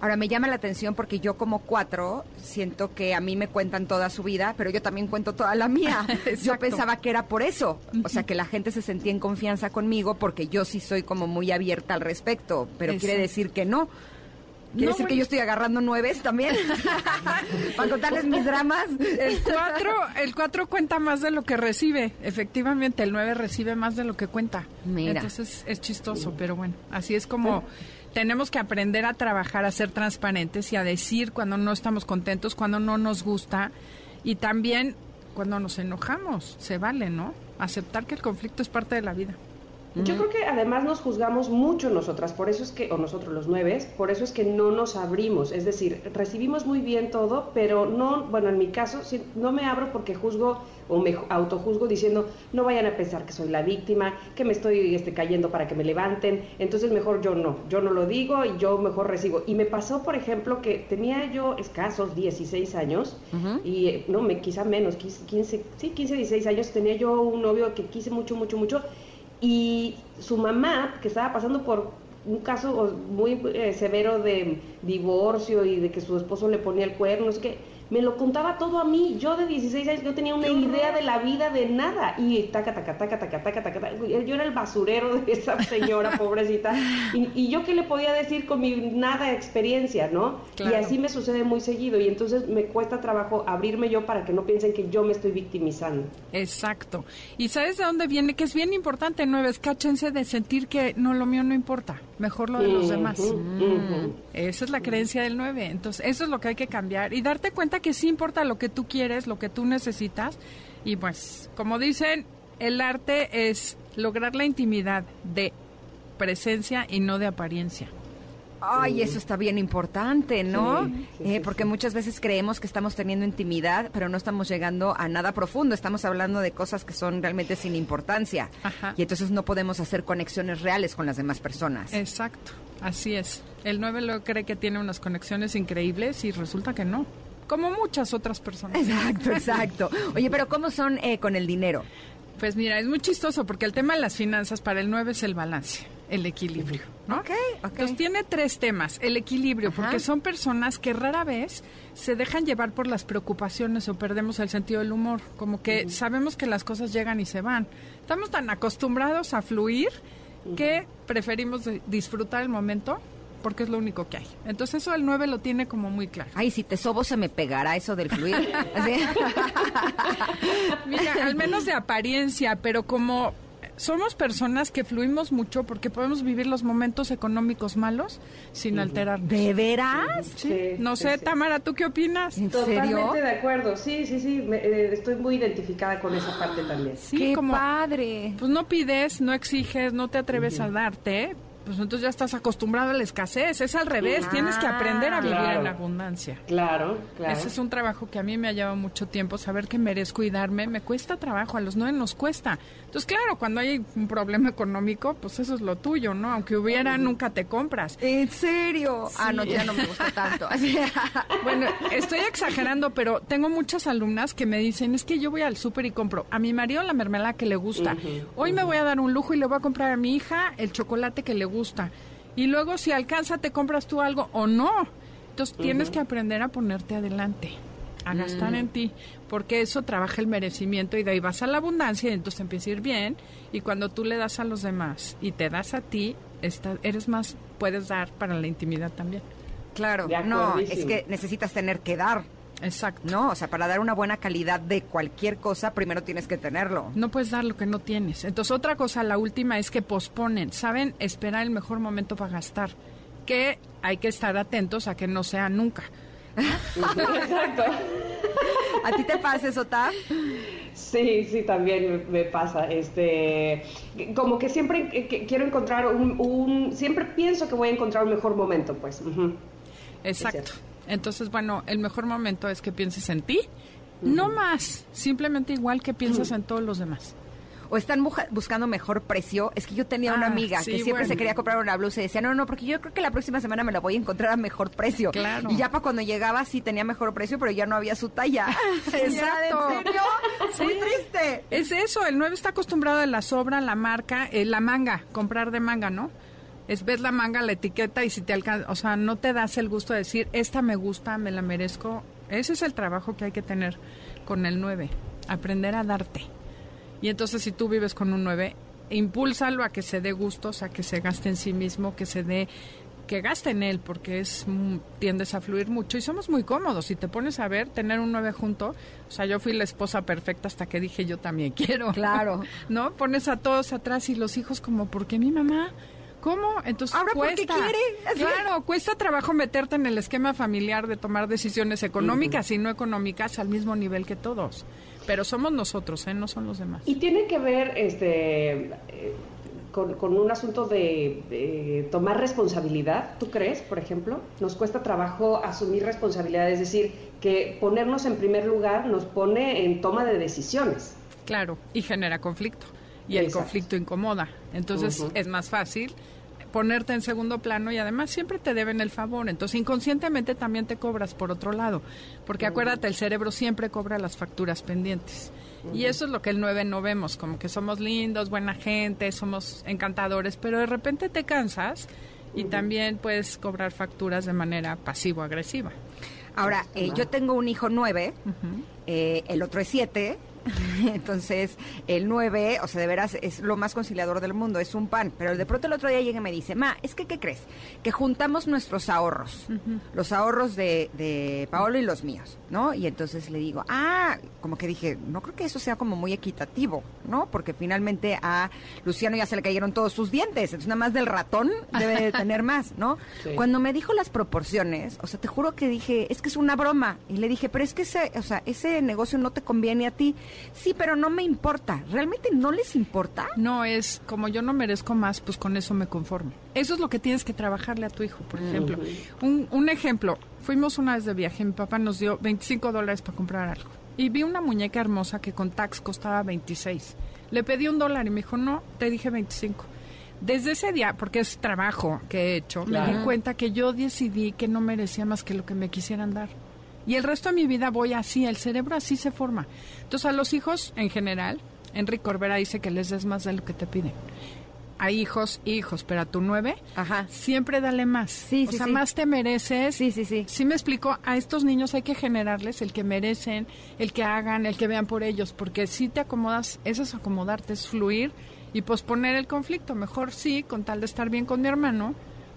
Speaker 2: Ahora me llama la atención porque yo como cuatro siento que a mí me cuentan toda su vida, pero yo también cuento toda la mía. yo pensaba que era por eso, o sea que la gente se sentía en confianza conmigo porque yo sí soy como muy abierta al respecto, pero quiere decir que no. Quiere
Speaker 8: No,
Speaker 2: decir que yo estoy agarrando nueves también para contarles mis dramas.
Speaker 8: El 4 el cuatro cuenta más de lo que recibe. Efectivamente, el 9 recibe más de lo que cuenta.
Speaker 2: Mira.
Speaker 8: Entonces es chistoso, pero bueno, así es como tenemos que aprender a trabajar, a ser transparentes y a decir cuando no estamos contentos, cuando no nos gusta y también cuando nos enojamos. Se vale, ¿no? Aceptar que el conflicto es parte de la vida.
Speaker 3: Yo creo que además nos juzgamos mucho nosotras, por eso es que, o nosotros los nueve, por eso es que no nos abrimos, es decir, recibimos muy bien todo, pero no, bueno, en mi caso, sí, no me abro porque juzgo o me autojuzgo diciendo, no vayan a pensar que soy la víctima, que me estoy este, cayendo para que me levanten, entonces mejor yo no, yo no lo digo y yo mejor recibo. Y me pasó, por ejemplo, que tenía yo escasos 16 años y eh, no, me quizá menos, 15, 15, sí, 15, 16 años, tenía yo un novio que quise mucho, mucho, mucho y su mamá, que estaba pasando por un caso muy eh, severo de divorcio y de que su esposo le ponía el cuerno, no sé qué, me lo contaba todo a mí. Yo de 16 años no tenía una idea de la vida de nada. Y taca, taca, taca, taca, taca, taca, taca. Yo era el basurero de esa señora pobrecita. Y, y yo qué le podía decir con mi nada de experiencia, ¿no?
Speaker 8: Claro.
Speaker 3: Y así me sucede muy seguido. Y entonces me cuesta trabajo abrirme yo para que no piensen que yo me estoy victimizando.
Speaker 8: Exacto. ¿Y sabes de dónde viene? Que es bien importante, nueve, es cáchense de sentir que no, lo mío no importa, mejor lo de los demás.
Speaker 3: ujú.
Speaker 8: Esa es la creencia del 9. Entonces, eso es lo que hay que cambiar y darte cuenta que sí importa lo que tú quieres, lo que tú necesitas. Y pues, como dicen, el arte es lograr la intimidad de presencia y no de apariencia.
Speaker 2: Ay, eso está bien importante, ¿no?
Speaker 3: Sí, sí,
Speaker 2: Eh,
Speaker 3: sí,
Speaker 2: porque
Speaker 3: sí.
Speaker 2: muchas veces creemos que estamos teniendo intimidad, pero no estamos llegando a nada profundo. Estamos hablando de cosas que son realmente sin importancia.
Speaker 8: Ajá.
Speaker 2: Y entonces no podemos hacer conexiones reales con las demás personas.
Speaker 8: Exacto, así es. El 9 lo cree que tiene unas conexiones increíbles y resulta que no. Como muchas otras personas.
Speaker 2: Exacto, exacto. Oye, pero ¿cómo son eh, con el dinero?
Speaker 8: Pues mira, es muy chistoso porque el tema de las finanzas para el 9 es el balance, el equilibrio, ¿no?
Speaker 2: Ok, ok.
Speaker 8: Entonces tiene tres temas. El equilibrio,
Speaker 2: Ajá.
Speaker 8: porque son personas que rara vez se dejan llevar por las preocupaciones o perdemos el sentido del humor. Como que sabemos que las cosas llegan y se van. Estamos tan acostumbrados a fluir que preferimos disfrutar el momento porque es lo único que hay. Entonces eso el 9 lo tiene como muy claro.
Speaker 2: Ay, si te sobo se me pegará eso del fluir.
Speaker 8: Mira, al menos de apariencia, pero como somos personas que fluimos mucho porque podemos vivir los momentos económicos malos sin alterarnos.
Speaker 2: ¿De veras?
Speaker 3: Sí,
Speaker 8: No
Speaker 3: sí,
Speaker 8: sé,
Speaker 3: sí.
Speaker 8: Tamara, ¿tú qué opinas?
Speaker 2: ¿En serio?
Speaker 3: Totalmente de acuerdo, sí, sí, sí, me- eh, estoy muy identificada con esa parte también.
Speaker 8: Sí,
Speaker 2: ¡Qué
Speaker 8: como
Speaker 2: padre!
Speaker 8: pues no pides, no exiges, no te atreves a darte, pues entonces ya estás acostumbrado a la escasez. Es al revés, tienes que aprender a vivir
Speaker 3: Claro.
Speaker 8: en abundancia.
Speaker 3: Claro, claro.
Speaker 8: Ese es un trabajo que a mí me ha llevado mucho tiempo, saber que merezco y darme, me cuesta trabajo, a los nueve nos cuesta. Entonces, claro, cuando hay un problema económico, pues eso es lo tuyo, ¿no? Aunque hubiera, nunca te compras.
Speaker 2: ¿En serio? Ah, no, ya no me gusta tanto.
Speaker 8: Bueno, estoy exagerando, pero tengo muchas alumnas que me dicen, es que yo voy al súper y compro a mi marido la mermelada que le gusta. Hoy me voy a dar un lujo y le voy a comprar a mi hija el chocolate que le gusta. Y luego si alcanza te compras tú algo o no. Entonces tienes que aprender a ponerte adelante, a gastar en ti, porque eso trabaja el merecimiento y de ahí vas a la abundancia y entonces empieza a ir bien. Y cuando tú le das a los demás y te das a ti, está- eres más, puedes dar para la intimidad también.
Speaker 2: Claro, no, es que necesitas tener que dar,
Speaker 8: Exacto.
Speaker 2: ¿no? O sea, para dar una buena calidad de cualquier cosa, primero tienes que tenerlo.
Speaker 8: No puedes dar lo que no tienes. Entonces, otra cosa, la última, es que posponen. Saben esperar el mejor momento para gastar. Que hay que estar atentos a que no sea nunca.
Speaker 3: Exacto.
Speaker 2: ¿A ti te pasa eso, Tab?
Speaker 3: Sí, sí, también me, me pasa. Este, como que siempre eh, que quiero encontrar un, un- siempre pienso que voy a encontrar un mejor momento, pues.
Speaker 8: Exacto. Entonces, bueno, el mejor momento es que pienses en ti. No más. Simplemente igual que piensas en todos los demás.
Speaker 2: ¿O están buscando mejor precio? Es que yo tenía una
Speaker 8: Ah,
Speaker 2: amiga
Speaker 8: sí,
Speaker 2: que siempre
Speaker 8: bueno.
Speaker 2: se quería comprar una blusa y decía, no, no, porque yo creo que la próxima semana me la voy a encontrar a mejor precio.
Speaker 8: Claro.
Speaker 2: Y ya para cuando llegaba sí tenía mejor precio, pero ya no había su talla.
Speaker 8: Exacto.
Speaker 2: ¿En serio? Muy triste.
Speaker 8: Es eso, el 9 está acostumbrado a la sobra, la marca, eh, la manga, comprar de manga, ¿no? Es ver la manga, la etiqueta y si te alcanza, o sea, no te das el gusto de decir, esta me gusta, me la merezco. Ese es el trabajo que hay que tener con el 9, aprender a darte. Y entonces si tú vives con un 9, impúlsalo a que se dé gustos, a que se gaste en sí mismo, que se dé que gaste en él porque es mm, tiendes a fluir mucho y somos muy cómodos. Si te pones a ver, tener un 9 junto, o sea, yo fui la esposa perfecta hasta que dije yo también quiero.
Speaker 2: Claro.
Speaker 8: ¿No? Pones a todos atrás y los hijos como, ¿por qué mi mamá? ¿Cómo? Entonces
Speaker 2: Ahora, ¿por qué
Speaker 8: cuesta.
Speaker 2: quiere?
Speaker 8: Claro, cuesta trabajo meterte en el esquema familiar de tomar decisiones económicas y no económicas al mismo nivel que todos. Pero somos nosotros, ¿eh? No son los demás.
Speaker 3: Y tiene que ver este, eh, con, con un asunto de, de tomar responsabilidad, ¿tú crees, por ejemplo? Nos cuesta trabajo asumir responsabilidad, es decir, que ponernos en primer lugar nos pone en toma de decisiones.
Speaker 8: Claro, y genera conflicto. Y el
Speaker 3: Exacto.
Speaker 8: conflicto incomoda. Entonces es más fácil ponerte en segundo plano y además siempre te deben el favor. Entonces inconscientemente también te cobras por otro lado. Porque acuérdate, el cerebro siempre cobra las facturas pendientes. Y eso es lo que el 9 no vemos, como que somos lindos, buena gente, somos encantadores, pero de repente te cansas y también puedes cobrar facturas de manera pasivo-agresiva.
Speaker 2: Ahora, eh, yo tengo un hijo nueve, eh, el otro es siete. Entonces, el 9, o sea, de veras es lo más conciliador del mundo, es un pan. Pero de pronto el otro día llega y me dice, Ma, es que, ¿qué crees? Que juntamos nuestros ahorros, los ahorros de, de Paolo y los míos, ¿no? Y entonces le digo, ah, como que dije, no creo que eso sea como muy equitativo, ¿no? Porque finalmente a Luciano ya se le cayeron todos sus dientes, entonces nada más del ratón debe de tener más, ¿no?
Speaker 9: Sí.
Speaker 2: Cuando me dijo las proporciones, o sea, te juro que dije, es que es una broma. Y le dije, pero es que ese, o sea, ese negocio no te conviene a ti. Sí, pero no me importa. ¿Realmente no les importa?
Speaker 8: No, es como yo no merezco más, pues con eso me conformo. Eso es lo que tienes que trabajarle a tu hijo, por ejemplo. un, un ejemplo, fuimos una vez de viaje, mi papá nos dio 25 dólares para comprar algo. Y vi una muñeca hermosa que con tax costaba 26. Le pedí un dólar y me dijo, no, te dije 25. Desde ese día, porque es trabajo que he hecho, me di cuenta que yo decidí que no merecía más que lo que me quisieran dar. Y el resto de mi vida voy así, el cerebro así se forma. Entonces a los hijos en general, Enrique Corbera dice que les des más de lo que te piden. A hijos, hijos, pero a tu nueve,
Speaker 2: Ajá.
Speaker 8: siempre dale más.
Speaker 2: Sí,
Speaker 8: o
Speaker 2: sí,
Speaker 8: sea,
Speaker 2: sí.
Speaker 8: más te mereces.
Speaker 2: Sí, sí, sí.
Speaker 8: Sí me explico, a estos niños hay que generarles el que merecen, el que hagan, el que vean por ellos, porque si te acomodas, eso es acomodarte, es fluir y posponer el conflicto. Mejor sí, con tal de estar bien con mi hermano,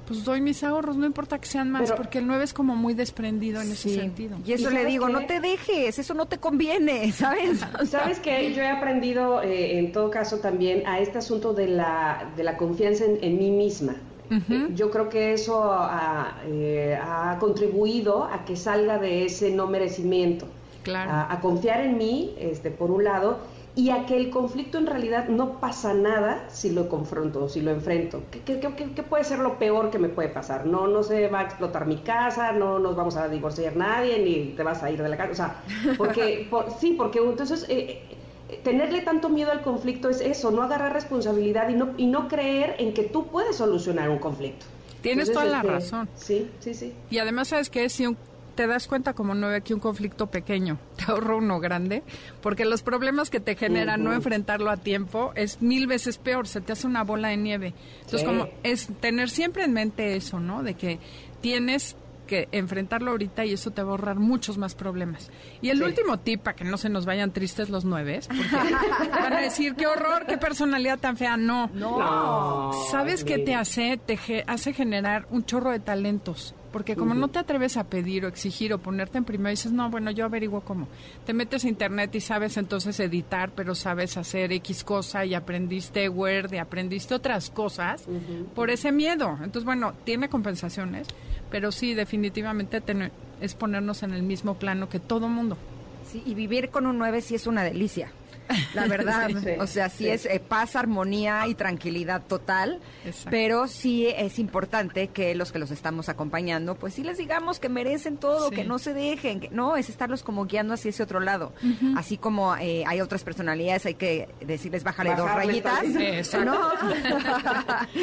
Speaker 8: pues doy mis ahorros, no importa que sean más,
Speaker 9: Pero-
Speaker 8: porque el 9 es como muy desprendido en ese sentido.
Speaker 2: Y eso
Speaker 9: ¿Y
Speaker 2: le digo,
Speaker 9: qué?
Speaker 2: no te dejes, eso no te conviene, ¿sabes?
Speaker 9: Sabes que yo he aprendido, eh, en todo caso, también a este asunto de la, de la confianza en, en mí misma. Eh, Yo creo que eso ha, eh, ha contribuido a que salga de ese no merecimiento.
Speaker 8: Claro.
Speaker 9: A, a confiar en mí, este, por un lado, y a que el conflicto en realidad no pasa nada si lo confronto, si lo enfrento. ¿Qué, qué- qué- qué- puede ser lo peor que me puede pasar? No, no se va a explotar mi casa, no nos vamos a divorciar nadie, ni te vas a ir de la casa. O sea, porque, por- sí, porque entonces eh, eh, tenerle tanto miedo al conflicto es eso, no agarrar responsabilidad y no, y no creer en que tú puedes solucionar un conflicto.
Speaker 8: Tienes toda la
Speaker 9: este,
Speaker 8: razón.
Speaker 9: Sí, sí, sí.
Speaker 8: Y además, ¿sabes qué? Si un- te das cuenta como nueve que un conflicto pequeño te ahorra uno grande, porque los problemas que te generan no enfrentarlo a tiempo es mil veces peor, se te hace una bola de nieve. Entonces,
Speaker 9: Sí.
Speaker 8: como es tener siempre en mente eso, ¿no? De que tienes que enfrentarlo ahorita y eso te va a ahorrar muchos más problemas. Y el
Speaker 9: Sí.
Speaker 8: último tip, para que no se nos vayan tristes los nueve, porque van a decir, qué horror, qué personalidad tan fea. No.
Speaker 9: No.
Speaker 8: ¿Sabes qué te hace? Te hace generar un chorro de talentos. Porque como no te atreves a pedir o exigir o ponerte en primero, dices, no, bueno, yo averiguo cómo. Te metes a internet y sabes entonces editar, pero sabes hacer X cosa y aprendiste Word y aprendiste otras cosas por ese miedo. Entonces, bueno, tiene compensaciones, pero sí, definitivamente tener- es ponernos en el mismo plano que todo mundo.
Speaker 2: Sí, y vivir con un 9 sí es una delicia. La verdad,
Speaker 9: Sí,
Speaker 2: o sea, sí,
Speaker 9: sí.
Speaker 2: es eh, paz, armonía y tranquilidad total,
Speaker 8: Exacto.
Speaker 2: pero sí es importante que los que los estamos acompañando, pues sí les digamos que merecen todo,
Speaker 8: Sí.
Speaker 2: que no se dejen, que no, es estarlos como guiando hacia ese otro lado. Así como eh, hay otras personalidades, hay que decirles bájale dos rayitas. ¿no?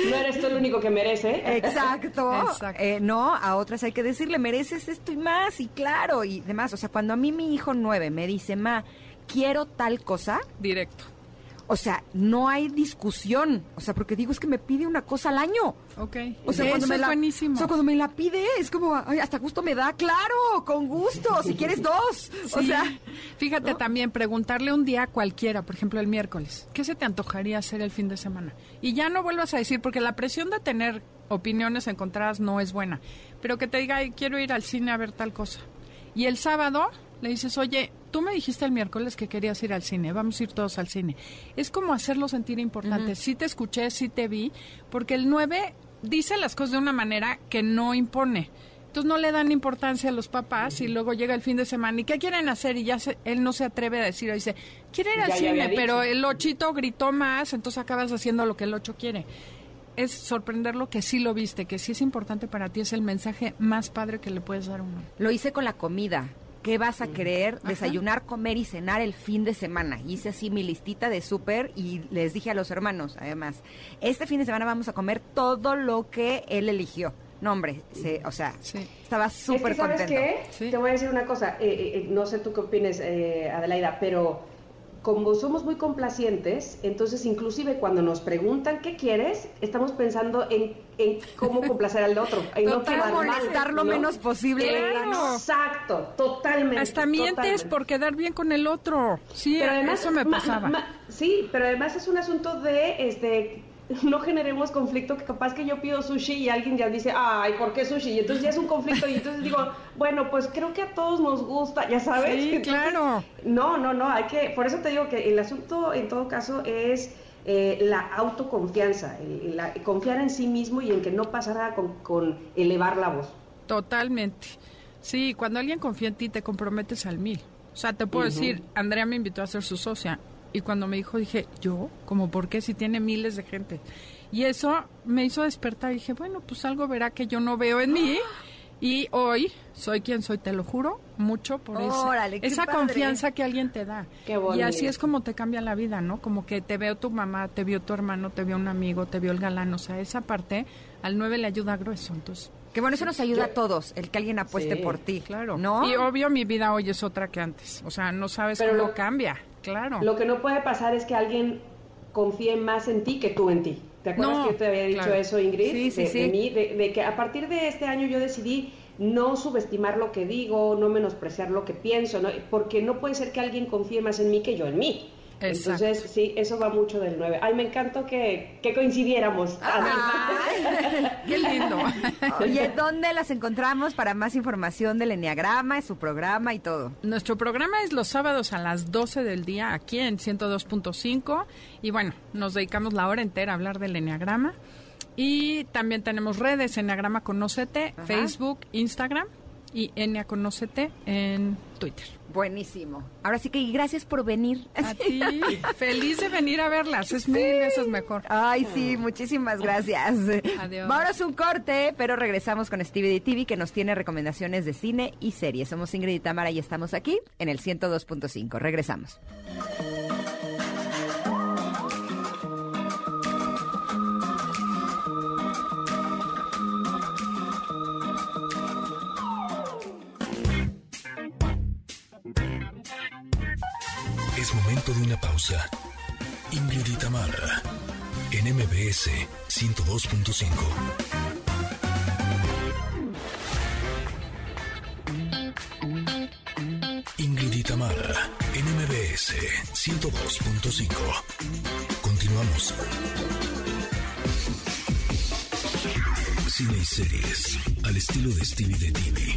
Speaker 9: No eres tú el único que merece.
Speaker 2: Exacto.
Speaker 8: Exacto.
Speaker 2: Eh, no, a otras hay que decirle, mereces esto y más, y claro, y demás. O sea, cuando a mí mi hijo nueve me dice, ma, quiero tal cosa,
Speaker 8: Directo.
Speaker 2: o sea, no hay discusión. O sea, porque digo, es que me pide una cosa al año.
Speaker 8: Ok.
Speaker 2: O sea,
Speaker 8: Eso
Speaker 2: cuando me
Speaker 8: es
Speaker 2: la,
Speaker 8: buenísimo.
Speaker 2: O sea, cuando me la pide, es como, ay, hasta gusto me da, claro, con gusto, si quieres dos. O
Speaker 8: Sí.
Speaker 2: sea,
Speaker 8: fíjate también preguntarle un día a cualquiera, por ejemplo el miércoles, ¿qué se te antojaría hacer el fin de semana? Y ya no vuelvas a decir, porque la presión de tener opiniones encontradas no es buena, pero que te diga, "Ay, quiero ir al cine a ver tal cosa. Y el sábado le dices, oye, tú me dijiste el miércoles que querías ir al cine, vamos a ir todos al cine. Es como hacerlo sentir importante. Sí te escuché, sí te vi, porque el 9 dice las cosas de una manera que no impone. Entonces no le dan importancia a los papás y luego llega el fin de semana y ¿qué quieren hacer? Y ya se- él no se atreve a decir, dice, quiere ir al cine, pero el ochito gritó más, entonces acabas haciendo lo que el ocho quiere. Es sorprenderlo que sí lo viste, que sí es importante para ti, es el mensaje más padre que le puedes dar a uno.
Speaker 2: lo hice con la comida. ¿Qué vas a querer? Desayunar, comer y cenar el fin de semana. Hice así mi listita de súper y les dije a los hermanos, además, este fin de semana vamos a comer todo lo que él eligió. No, hombre, se- o sea,
Speaker 8: Sí.
Speaker 2: estaba
Speaker 9: Es
Speaker 2: súper
Speaker 9: que, ¿sabes
Speaker 2: contento.
Speaker 9: qué?
Speaker 8: Sí.
Speaker 9: Te voy a decir una cosa. eh, eh, eh, no sé tú qué opines, eh, Adelaida, pero
Speaker 3: como somos muy complacientes, entonces inclusive cuando nos preguntan qué quieres, estamos pensando en, en cómo complacer al otro, en no quedar mal,
Speaker 2: molestar lo
Speaker 3: ¿no?
Speaker 2: menos posible,
Speaker 8: Claro.
Speaker 3: Exacto, totalmente.
Speaker 8: Hasta mientes
Speaker 3: totalmente.
Speaker 8: por quedar bien con el otro. Sí,
Speaker 3: Pero además,
Speaker 8: eso me
Speaker 3: ma-
Speaker 8: pasaba.
Speaker 3: ma- sí, pero además es un asunto de, este, no generemos conflicto, que capaz que yo pido sushi y alguien ya dice, ay, ¿por qué sushi? Y entonces ya es un conflicto y entonces digo, bueno, pues creo que a todos nos gusta, ya sabes.
Speaker 8: Sí,
Speaker 3: Entonces,
Speaker 8: claro.
Speaker 3: No, no, no, hay que, por eso te digo que el asunto en todo caso es eh, la autoconfianza, el- la- confiar en sí mismo y en que no pasará con, con elevar la voz.
Speaker 8: Totalmente. Sí, cuando alguien confía en ti, te comprometes al mil. O sea, te puedo decir, Andrea me invitó a ser su socia. Y cuando me dijo, dije, ¿yo? ¿Cómo por qué? Si tiene miles de gente. Y eso me hizo despertar. Dije, bueno, pues algo verá que yo no veo en mí. Y hoy soy quien soy, te lo juro, mucho por esa-
Speaker 2: Órale,
Speaker 8: esa
Speaker 2: padre.
Speaker 8: confianza que alguien te da.
Speaker 3: Qué
Speaker 8: Y así es como te cambia la vida, ¿no? Como que te veo tu mamá, te vio tu hermano, te vio un amigo, te vio el galán. O sea, esa parte al 9 le ayuda grueso. Entonces,
Speaker 2: Que bueno, eso nos ayuda a todos, el que alguien apueste
Speaker 3: Sí,
Speaker 2: por ti.
Speaker 8: Claro.
Speaker 2: ¿No?
Speaker 8: Y obvio mi vida hoy es otra que antes. O sea, no sabes
Speaker 3: Pero
Speaker 8: cómo
Speaker 3: lo-
Speaker 8: cambia. Claro.
Speaker 3: Lo que no puede pasar es que alguien confíe más en ti que tú en ti. ¿Te acuerdas
Speaker 8: No,
Speaker 3: que yo te había dicho
Speaker 8: claro.
Speaker 3: eso, Ingrid?
Speaker 2: Sí, sí,
Speaker 3: de,
Speaker 2: sí.
Speaker 3: de mí, de, de que a partir de este año yo decidí no subestimar lo que digo, no menospreciar lo que pienso, ¿no? porque no puede ser que alguien confíe más en mí que yo en mí.
Speaker 8: Exacto.
Speaker 3: Entonces, sí, eso va mucho del 9. Ay, me encantó que, que coincidiéramos.
Speaker 2: Ay,
Speaker 8: Qué lindo.
Speaker 2: Oye, ¿dónde las encontramos para más información del Enneagrama, su programa y todo?
Speaker 8: Nuestro programa es los sábados a las 12 del día aquí en 102.5 y bueno, nos dedicamos la hora entera a hablar del Enneagrama y también tenemos redes Enneagrama Conócete,
Speaker 2: Ajá.
Speaker 8: Facebook, Instagram y Ennea Conócete en Twitter.
Speaker 2: Buenísimo. Ahora sí que y gracias por venir.
Speaker 8: A ti, feliz de venir a verlas, es mil veces mejor.
Speaker 2: Ay, sí, muchísimas gracias.
Speaker 8: Adiós.
Speaker 2: Vámonos un corte, pero regresamos con Stevie de TV que nos tiene recomendaciones de cine y series. Somos Ingrid y Tamara y estamos aquí en el 102.5. Regresamos.
Speaker 4: De una pausa. Ingrid y Tamara, en MBS 102.5. Ingrid y Tamara, en MBS 102.5. Continuamos. Cine y series, al estilo de Stevie de TV.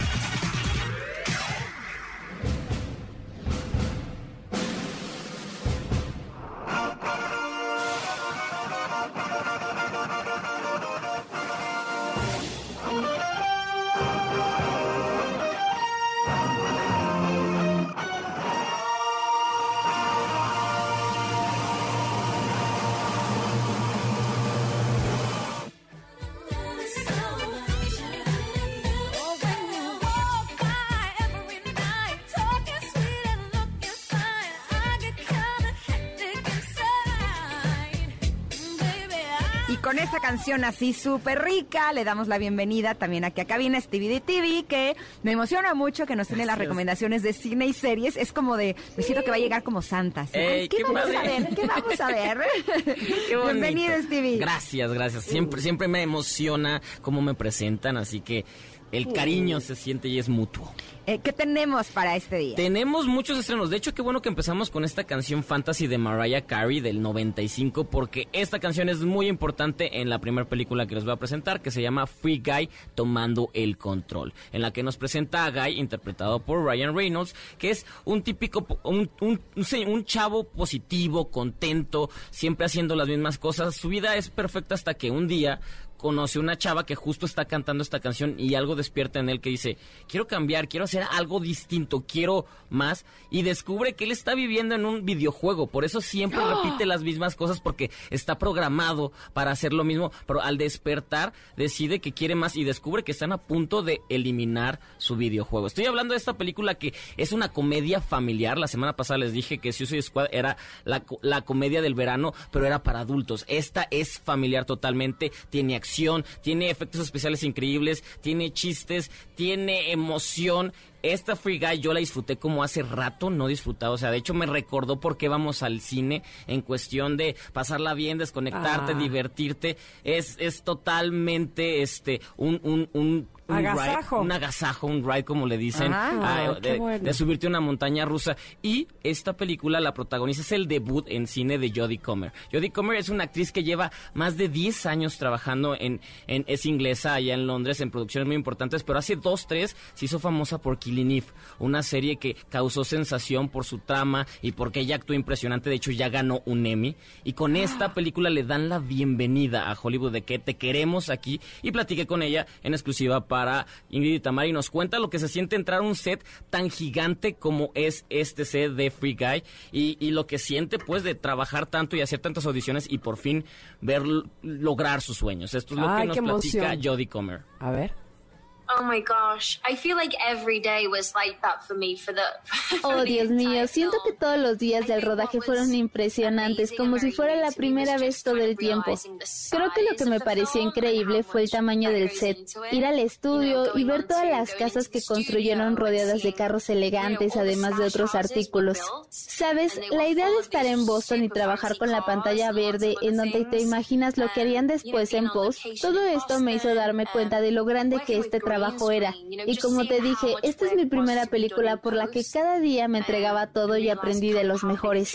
Speaker 2: Así súper rica, le damos la bienvenida también aquí a cabina Stevie TV, que me emociona mucho que nos tiene las recomendaciones de cine y series. Es como de, me siento que va a llegar como santa. así,
Speaker 10: Ey,
Speaker 2: "Ay, ¿Qué,
Speaker 10: qué
Speaker 2: vamos
Speaker 10: padre".
Speaker 2: a ver? ¿Qué vamos a ver?
Speaker 10: Qué.
Speaker 2: Bienvenido, Stevie.
Speaker 10: Gracias, gracias. Siempre, siempre me emociona cómo me presentan, así que el cariño se siente y es mutuo.
Speaker 2: Eh, ¿Qué tenemos para este día?
Speaker 10: Tenemos muchos estrenos. De hecho, qué bueno que empezamos con esta canción Fantasy de Mariah Carey del 95, porque esta canción es muy importante en la primera película que les voy a presentar, que se llama Free Guy Tomando el Control, en la que nos presenta a Guy, interpretado por Ryan Reynolds, que es un típico, un chavo positivo, contento, siempre haciendo las mismas cosas. Su vida es perfecta hasta que un día conoce una chava que justo está cantando esta canción y algo despierta en él que dice, quiero cambiar, quiero hacer algo distinto, quiero más y descubre que él está viviendo en un videojuego, por eso siempre repite las mismas cosas porque está programado para hacer lo mismo, pero al despertar decide que quiere más y descubre que están a punto de eliminar su videojuego. Estoy hablando de esta película que es una comedia familiar, la semana pasada les dije que Suicide Squad era la, la comedia del verano, pero era para adultos. Esta es familiar totalmente, tiene acción, tiene efectos especiales increíbles, tiene chistes, tiene emoción. esta Free Guy yo la disfruté como hace rato no disfrutaba. O sea, de hecho me recordó por qué vamos al cine en cuestión de pasarla bien, desconectarte,
Speaker 3: Ah.
Speaker 10: divertirte. Es, es totalmente este un, un, un un
Speaker 3: Agasajo.
Speaker 10: ride, un agasajo, un ride como le dicen,
Speaker 3: Ah,
Speaker 10: ah,
Speaker 3: qué
Speaker 10: de,
Speaker 3: bueno.
Speaker 10: de subirte a una montaña rusa. Y esta película la protagoniza, es el debut en cine de Jodie Comer. Jodie Comer es una actriz que lleva más de 10 años trabajando en, en es inglesa allá en Londres en producciones muy importantes, pero hace dos, tres se hizo famosa por Killing Eve, una serie que causó sensación por su trama y porque ella actuó impresionante, de hecho ya ganó un Emmy. Y con esta película le dan la bienvenida a Hollywood de que te queremos aquí y platiqué con ella en exclusiva para Ingrid y Tamara y nos cuenta lo que se siente entrar a un set tan gigante como es este set de Free Guy y, y lo que siente pues de trabajar tanto y hacer tantas audiciones y por fin ver lograr sus sueños. Esto es lo
Speaker 3: Ay,
Speaker 10: que nos platica
Speaker 3: emoción.
Speaker 10: Jodie Comer.
Speaker 3: A ver.
Speaker 11: Oh my gosh, I feel like every day was like that for me for the.
Speaker 12: Oh, Dios mío, siento que todos los días del rodaje fueron impresionantes, como si fuera la primera vez todo el tiempo. Creo que lo que me pareció increíble fue el tamaño del set, ir al estudio y ver todas las casas que construyeron rodeadas de carros elegantes, además de otros artículos. Sabes, la idea de estar en Boston y trabajar con la pantalla verde, en donde te imaginas lo que harían después en post, todo esto me hizo darme cuenta de lo grande que este trabajo era. Y como te dije, esta es mi primera película por la que cada día me entregaba todo y aprendí de los mejores.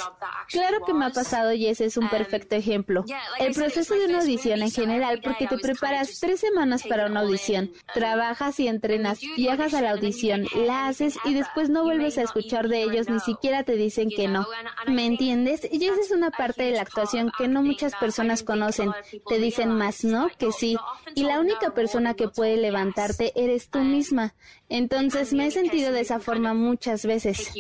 Speaker 12: Claro que me ha pasado y ese es un perfecto ejemplo. El proceso de una audición en general, porque te preparas tres semanas para una audición, trabajas y entrenas, viajas a la audición, la haces y después no vuelves a escuchar de ellos, ni siquiera te dicen que no. ¿Me entiendes? Y esa es una parte de la actuación que no muchas personas conocen. Te dicen más no que sí. Y la única persona que puede levantarte eres tú misma. Entonces me he sentido de esa forma muchas veces.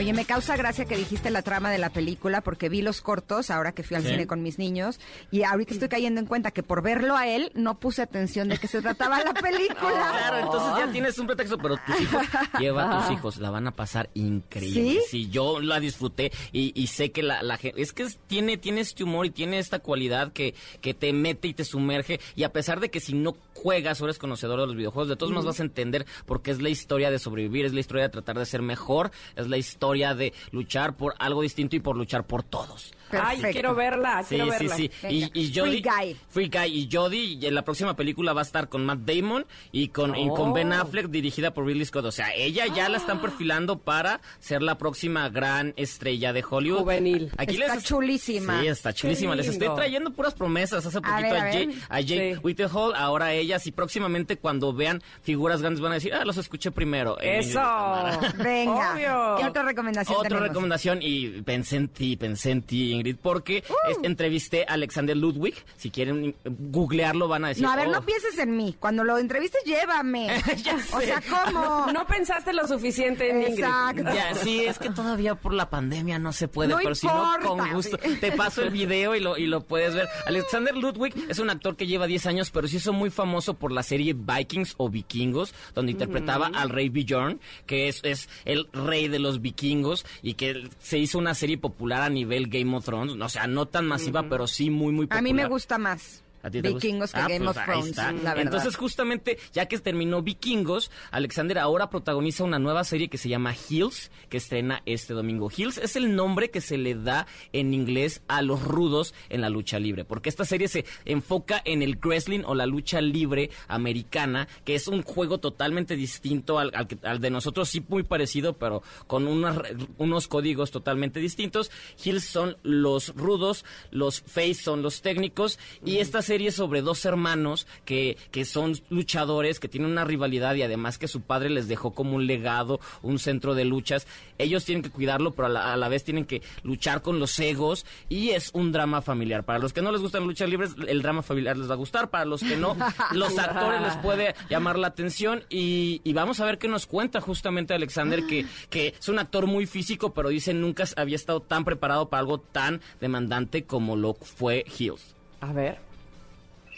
Speaker 2: Oye, me causa gracia que dijiste la trama de la película porque vi los cortos ahora que fui al
Speaker 10: Sí.
Speaker 2: cine con mis niños y ahorita estoy cayendo en cuenta que por verlo a él no puse atención de que se trataba la película.
Speaker 10: Claro, entonces ya tienes un pretexto, pero tus hijos, lleva a tus hijos, la van a pasar increíble.
Speaker 2: ¿Sí?
Speaker 10: yo la disfruté y, y sé que la, la gente, es que tiene, tiene este humor y tiene esta cualidad que, que te mete y te sumerge y a pesar de que si no juegas o eres conocedor de los videojuegos, de todos modos vas a entender porque es la historia de sobrevivir, es la historia de tratar de ser mejor, es la historia de luchar por algo distinto y por luchar por todos.
Speaker 3: Ay, quiero verla,
Speaker 10: Sí,
Speaker 3: quiero
Speaker 10: sí,
Speaker 3: verla.
Speaker 10: sí.
Speaker 2: Venga.
Speaker 10: Y, y Jodie,
Speaker 2: Free Guy.
Speaker 10: Free Guy y Jodie, y en la próxima película va a estar con Matt Damon y con, y con Ben
Speaker 3: Oh.
Speaker 10: Affleck, dirigida por Ridley Scott. O sea, ella ya la están perfilando para ser la próxima gran estrella de Hollywood.
Speaker 3: Juvenil.
Speaker 2: Está chulísima.
Speaker 10: Sí, está chulísima. Les estoy trayendo puras promesas. Hace poquito
Speaker 2: ver,
Speaker 10: a,
Speaker 2: a ver.
Speaker 10: Jake, a Jake
Speaker 3: Sí.
Speaker 10: Whitehall, ahora ellas, y próximamente cuando vean figuras grandes van a decir, ah, los escuché primero. en
Speaker 3: Eso.
Speaker 10: Ingrid Tamara".
Speaker 2: Venga.
Speaker 3: Obvio.
Speaker 2: ¿Qué otra recomendación
Speaker 10: Otra
Speaker 2: tenemos?
Speaker 10: recomendación y pensé en ti, pensé en ti, Ingrid, porque
Speaker 2: Uh.
Speaker 10: es- entrevisté a Alexander Ludwig. Si quieren googlearlo, van a decir.
Speaker 2: No, a ver,
Speaker 10: "Oh".
Speaker 2: no pienses en mí. Cuando lo entrevistes, llévame.
Speaker 10: Ya
Speaker 2: o sea, ¿cómo?
Speaker 3: No pensaste lo suficiente en Ingrid.
Speaker 2: Exacto.
Speaker 10: Ya, sí, es que todavía por la pandemia no se puede,
Speaker 2: No
Speaker 10: pero si no, con gusto.
Speaker 2: sí.
Speaker 10: Te paso el video y lo, y lo puedes ver. Alexander Ludwig es un actor que lleva 10 años, pero se hizo muy famoso por la serie Vikings o Vikingos, donde interpretaba al rey Bjorn, que es, es el rey de los vikingos, y que se hizo una serie popular a nivel Game of Thrones. O sea, no tan masiva, pero sí muy, muy popular.
Speaker 2: A mí me gusta más.
Speaker 10: ¿A ti te gusta?
Speaker 2: Vikingos que
Speaker 10: Ah,
Speaker 2: Game
Speaker 10: pues
Speaker 2: of Thrones, la verdad.
Speaker 10: Entonces, justamente, ya que terminó Vikingos, Alexander ahora protagoniza una nueva serie que se llama Hills, que estrena este domingo. Hills es el nombre que se le da en inglés a los rudos en la lucha libre, porque esta serie se enfoca en el wrestling o la lucha libre americana, que es un juego totalmente distinto al, al de nosotros, sí muy parecido, pero con unas unos códigos totalmente distintos. Hills son los rudos, los face son los técnicos, y esta serie es sobre dos hermanos que, que son luchadores, que tienen una rivalidad y además que su padre les dejó como un legado, un centro de luchas. Ellos tienen que cuidarlo, pero a la, a la vez tienen que luchar con los egos y es un drama familiar. Para los que no les gustan luchas libres, el drama familiar les va a gustar. Para los que no, los actores les puede llamar la atención y, y vamos a ver qué nos cuenta justamente Alexander, que, que es un actor muy físico, pero dice nunca había estado tan preparado para algo tan demandante como lo fue Hills.
Speaker 3: A ver.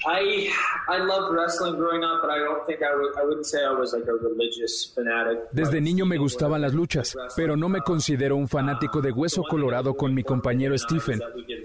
Speaker 13: I I loved wrestling growing up, but I don't think I would I wouldn't say I was like a religious fanatic.
Speaker 14: Desde niño me gustaban las luchas, pero no me considero un fanático de hueso colorado con mi compañero Stephen.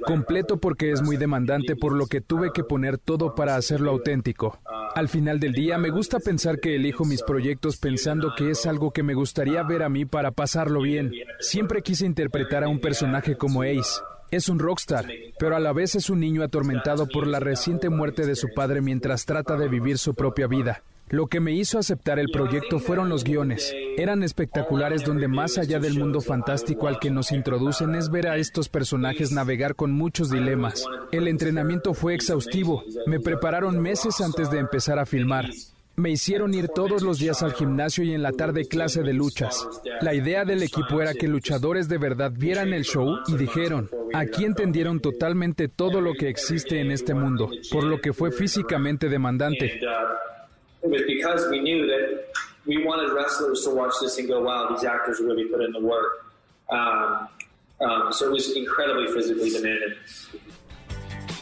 Speaker 14: Completo porque es muy demandante por lo que tuve que poner todo para hacerlo auténtico. Al final del día me gusta pensar que elijo mis proyectos pensando que es algo que me gustaría ver a mí para pasarlo bien. Siempre quise interpretar a un personaje como Ace. Es un rockstar, pero a la vez es un niño atormentado por la reciente muerte de su padre mientras trata de vivir su propia vida. Lo que me hizo aceptar el proyecto fueron los guiones. Eran espectaculares donde más allá del mundo fantástico al que nos introducen es ver a estos personajes navegar con muchos dilemas. El entrenamiento fue exhaustivo. Me prepararon meses antes de empezar a filmar. Me hicieron ir todos los días al gimnasio y en la tarde clase de luchas. La idea del equipo era que luchadores de verdad vieran el show y dijeron, aquí entendieron totalmente todo lo que existe en este mundo, por lo que fue físicamente demandante.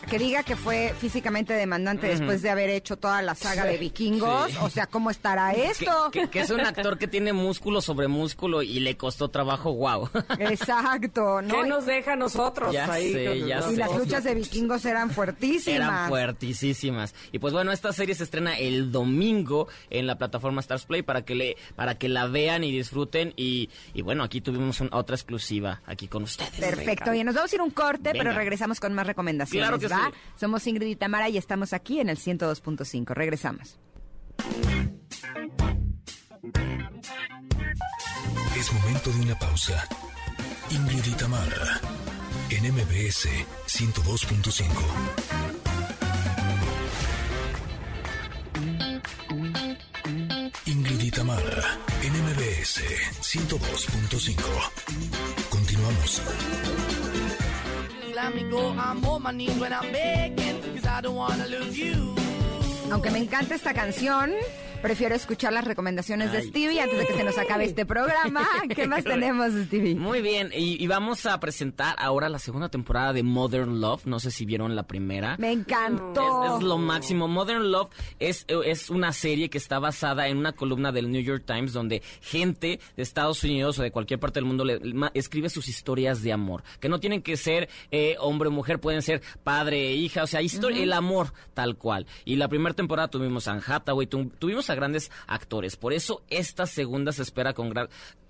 Speaker 2: Que diga que fue físicamente demandante después de haber hecho toda la saga de vikingos.
Speaker 10: Sí.
Speaker 2: O sea, ¿cómo estará esto?
Speaker 10: Que, que es un actor que tiene músculo sobre músculo y le costó trabajo, wow.
Speaker 2: Exacto, ¿no?
Speaker 3: ¿Qué nos deja a nosotros
Speaker 10: Ya
Speaker 3: ahí?
Speaker 10: sé, ya
Speaker 2: y
Speaker 10: sé.
Speaker 2: las luchas de vikingos eran fuertísimas.
Speaker 10: Eran fuertísimas. Y pues bueno, esta serie se estrena el domingo en la plataforma Stars Play para que le, para que la vean y disfruten. Y, y bueno, aquí tuvimos un- otra exclusiva aquí con ustedes.
Speaker 2: Perfecto, y nos vamos a ir un corte, pero regresamos con más recomendaciones,
Speaker 10: Claro que
Speaker 2: ¿va?
Speaker 10: sí.
Speaker 2: Somos Ingrid y Tamara y estamos aquí en el 102.5. Regresamos.
Speaker 1: Es momento de una pausa. Ingrid y Tamara, en MBS 102.5. Ingrid y Tamara, en MBS 102.5. Continuamos.
Speaker 2: Aunque me encanta esta canción, prefiero escuchar las recomendaciones de. Stevie antes de que se nos acabe este programa. ¿Qué más tenemos, Stevie?
Speaker 10: Muy bien, y, y vamos a presentar ahora la segunda temporada de Modern Love. No sé si vieron la primera.
Speaker 2: Me encantó.
Speaker 10: Es, es lo máximo. Modern Love es, es una serie que está basada en una columna del New York Times donde gente de Estados Unidos o de cualquier parte del mundo le, ma- escribe sus historias de amor. Que no tienen que ser eh, hombre o mujer, pueden ser padre e hija. O sea, historia, el amor tal cual. Y la primera temporada tuvimos a Anne Hathaway, tu- tuvimos a grandes actores. Por eso esta segunda se espera con gran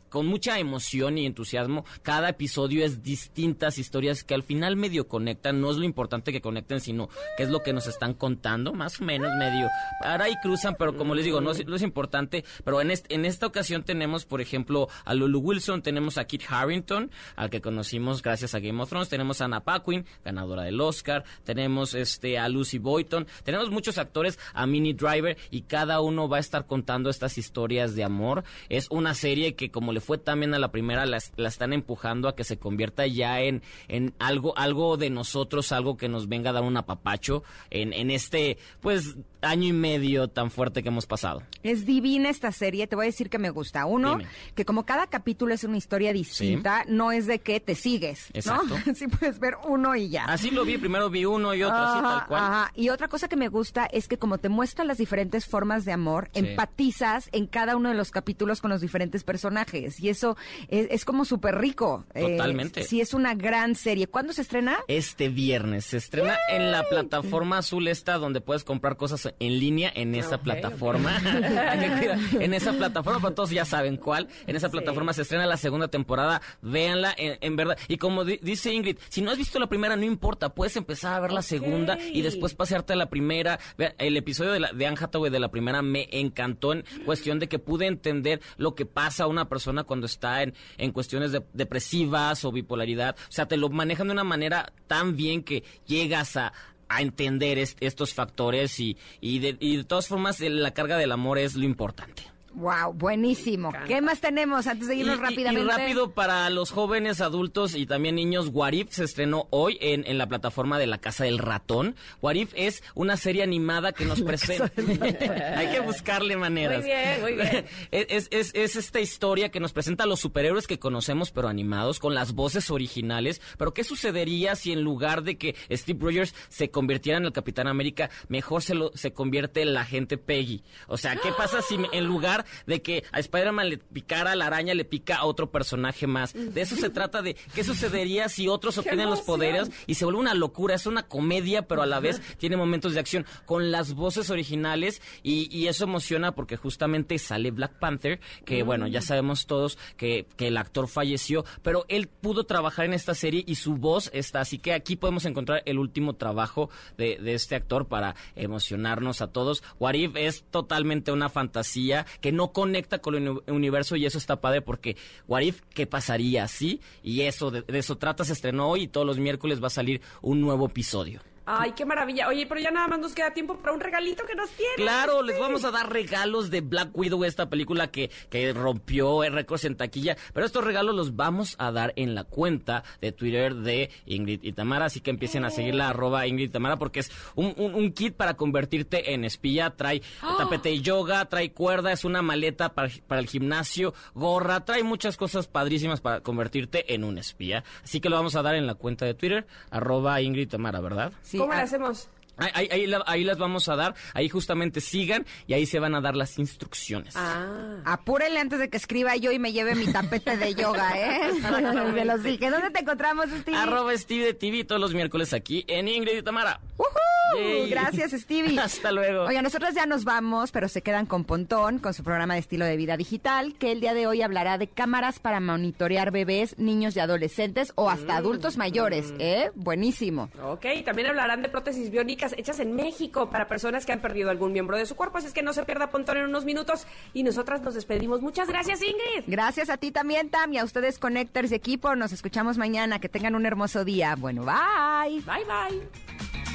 Speaker 10: con mucha emoción y entusiasmo. Cada episodio es distintas historias que al final medio conectan. No es lo importante que conecten, sino que es lo que nos están contando, más o menos medio. Para y cruzan, pero como les digo, no es, importante. Pero en, este- en esta ocasión tenemos, por ejemplo, a Lulu Wilson, tenemos a Kit Harrington, al que conocimos gracias a Game of Thrones, tenemos a Anna Paquin, ganadora del Oscar, tenemos este a Lucy Boyton, tenemos muchos actores, a Minnie Driver, y cada uno va a estar contando estas historias de amor. Es una serie que, como le fue también a la primera, la, la están empujando a que se convierta ya en, en algo, algo de nosotros, algo que nos venga a dar un apapacho en, en este, pues, año y medio tan fuerte que hemos pasado.
Speaker 2: Es divina esta serie, te voy a decir que me gusta. Uno,
Speaker 10: Dime.
Speaker 2: que como cada capítulo es una historia distinta, no es de que te sigues,
Speaker 10: Exacto.
Speaker 2: ¿no? sí puedes ver uno y ya.
Speaker 10: Así lo vi, primero vi uno y otro, así
Speaker 2: Ajá,
Speaker 10: tal cual.
Speaker 2: ajá. Y otra cosa que me gusta es que como te muestra las diferentes formas de amor,
Speaker 10: Sí.
Speaker 2: empatizas en cada uno de los capítulos con los diferentes personajes. Y eso es, es como súper rico. Eh,
Speaker 10: Totalmente.
Speaker 2: sí, es una gran serie. ¿Cuándo se estrena?
Speaker 10: Este viernes se estrena en la plataforma azul esta donde puedes comprar cosas en línea en esa plataforma. en esa plataforma, pero todos ya saben cuál. En esa plataforma se estrena la segunda temporada. Véanla, en, en verdad. Y como di- dice Ingrid, si no has visto la primera, no importa. Puedes empezar a ver la segunda y después pasearte a la primera. El episodio de, la, de Anne Hathaway de la primera me encantó en cuestión de que pude entender lo que pasa a una persona cuando está en, en cuestiones de- depresivas o bipolaridad. O sea, te lo manejan de una manera tan bien que llegas a a entender est- estos factores y, y, de, y de todas formas la carga del amor es lo importante.
Speaker 2: Wow, buenísimo. ¿Qué más tenemos antes de irnos
Speaker 10: Y-
Speaker 2: rápidamente?
Speaker 10: Y rápido para los jóvenes, adultos y también niños, Warif se estrenó hoy en, en la plataforma de La Casa del Ratón. Warif es una serie animada que nos presenta... Hay que buscarle maneras.
Speaker 3: Muy bien, muy bien.
Speaker 10: Es, es- es- es esta historia que nos presenta a los superhéroes que conocemos pero animados, con las voces originales. Pero ¿qué sucedería si en lugar de que Steve Rogers se convirtiera en el Capitán América, mejor se, lo, se convierte en la gente Peggy? O sea, ¿qué pasa si en lugar de que a Spider-Man le picara la araña, le pica a otro personaje más. De eso se trata de qué sucedería si otros obtienen los poderes y se vuelve una locura. Es una comedia, pero a la vez tiene momentos de acción con las voces originales y, y eso emociona porque justamente sale Black Panther, que bueno, ya sabemos todos que, que el actor falleció, pero él pudo trabajar en esta serie y su voz está. Así que aquí podemos encontrar el último trabajo de, de este actor para emocionarnos a todos. What If es totalmente una fantasía que no conecta con el uni- universo y eso está padre porque What If, ¿qué pasaría así? Y eso, de, de eso trata, se estrenó hoy y todos los miércoles va a salir un nuevo episodio.
Speaker 3: Ay, qué maravilla. Oye, pero ya nada más nos queda tiempo para un regalito que nos tiene.
Speaker 10: Claro, les vamos a dar regalos de Black Widow, esta película que, que rompió récords en taquilla. Pero estos regalos los vamos a dar en la cuenta de Twitter de Ingrid y Tamara. Así que empiecen a seguirla, arroba Ingrid y Tamara, porque es un, un- un kit para convertirte en espía. Trae
Speaker 3: ¡Ah!
Speaker 10: tapete de yoga, trae cuerda, es una maleta para, para el gimnasio, gorra, trae muchas cosas padrísimas para convertirte en un espía. Así que lo vamos a dar en la cuenta de Twitter, arroba Ingrid y Tamara, ¿verdad?
Speaker 3: ¿Cómo le hacemos?
Speaker 10: Ahí, ahí- ahí la- ahí las vamos a dar, ahí justamente sigan y ahí se van a dar las instrucciones.
Speaker 3: Ah.
Speaker 2: Apúrenle antes de que escriba yo y me lleve mi tapete de yoga, ¿eh? Se los dije. ¿Dónde te encontramos, Stevie?
Speaker 10: Arroba Steve de TV todos los miércoles aquí en Ingrid y Tamara. Yay.
Speaker 2: Gracias, Stevie.
Speaker 10: Hasta luego.
Speaker 2: Oiga, nosotros ya nos vamos, pero se quedan con Pontón, con su programa de estilo de vida digital, que el día de hoy hablará de cámaras para monitorear bebés, niños y adolescentes o hasta
Speaker 3: Mm.
Speaker 2: adultos mayores, ¿eh? Buenísimo.
Speaker 3: Ok, también hablarán de prótesis hechas en México para personas que han perdido algún miembro de su cuerpo. Así es que no se pierda Pontón en unos minutos. Y nosotras nos despedimos. Muchas gracias, Ingrid.
Speaker 2: Gracias a ti también, Tam, y a ustedes, Connectors y equipo. Nos escuchamos mañana. Que tengan un hermoso día. Bueno, bye.
Speaker 3: Bye, bye.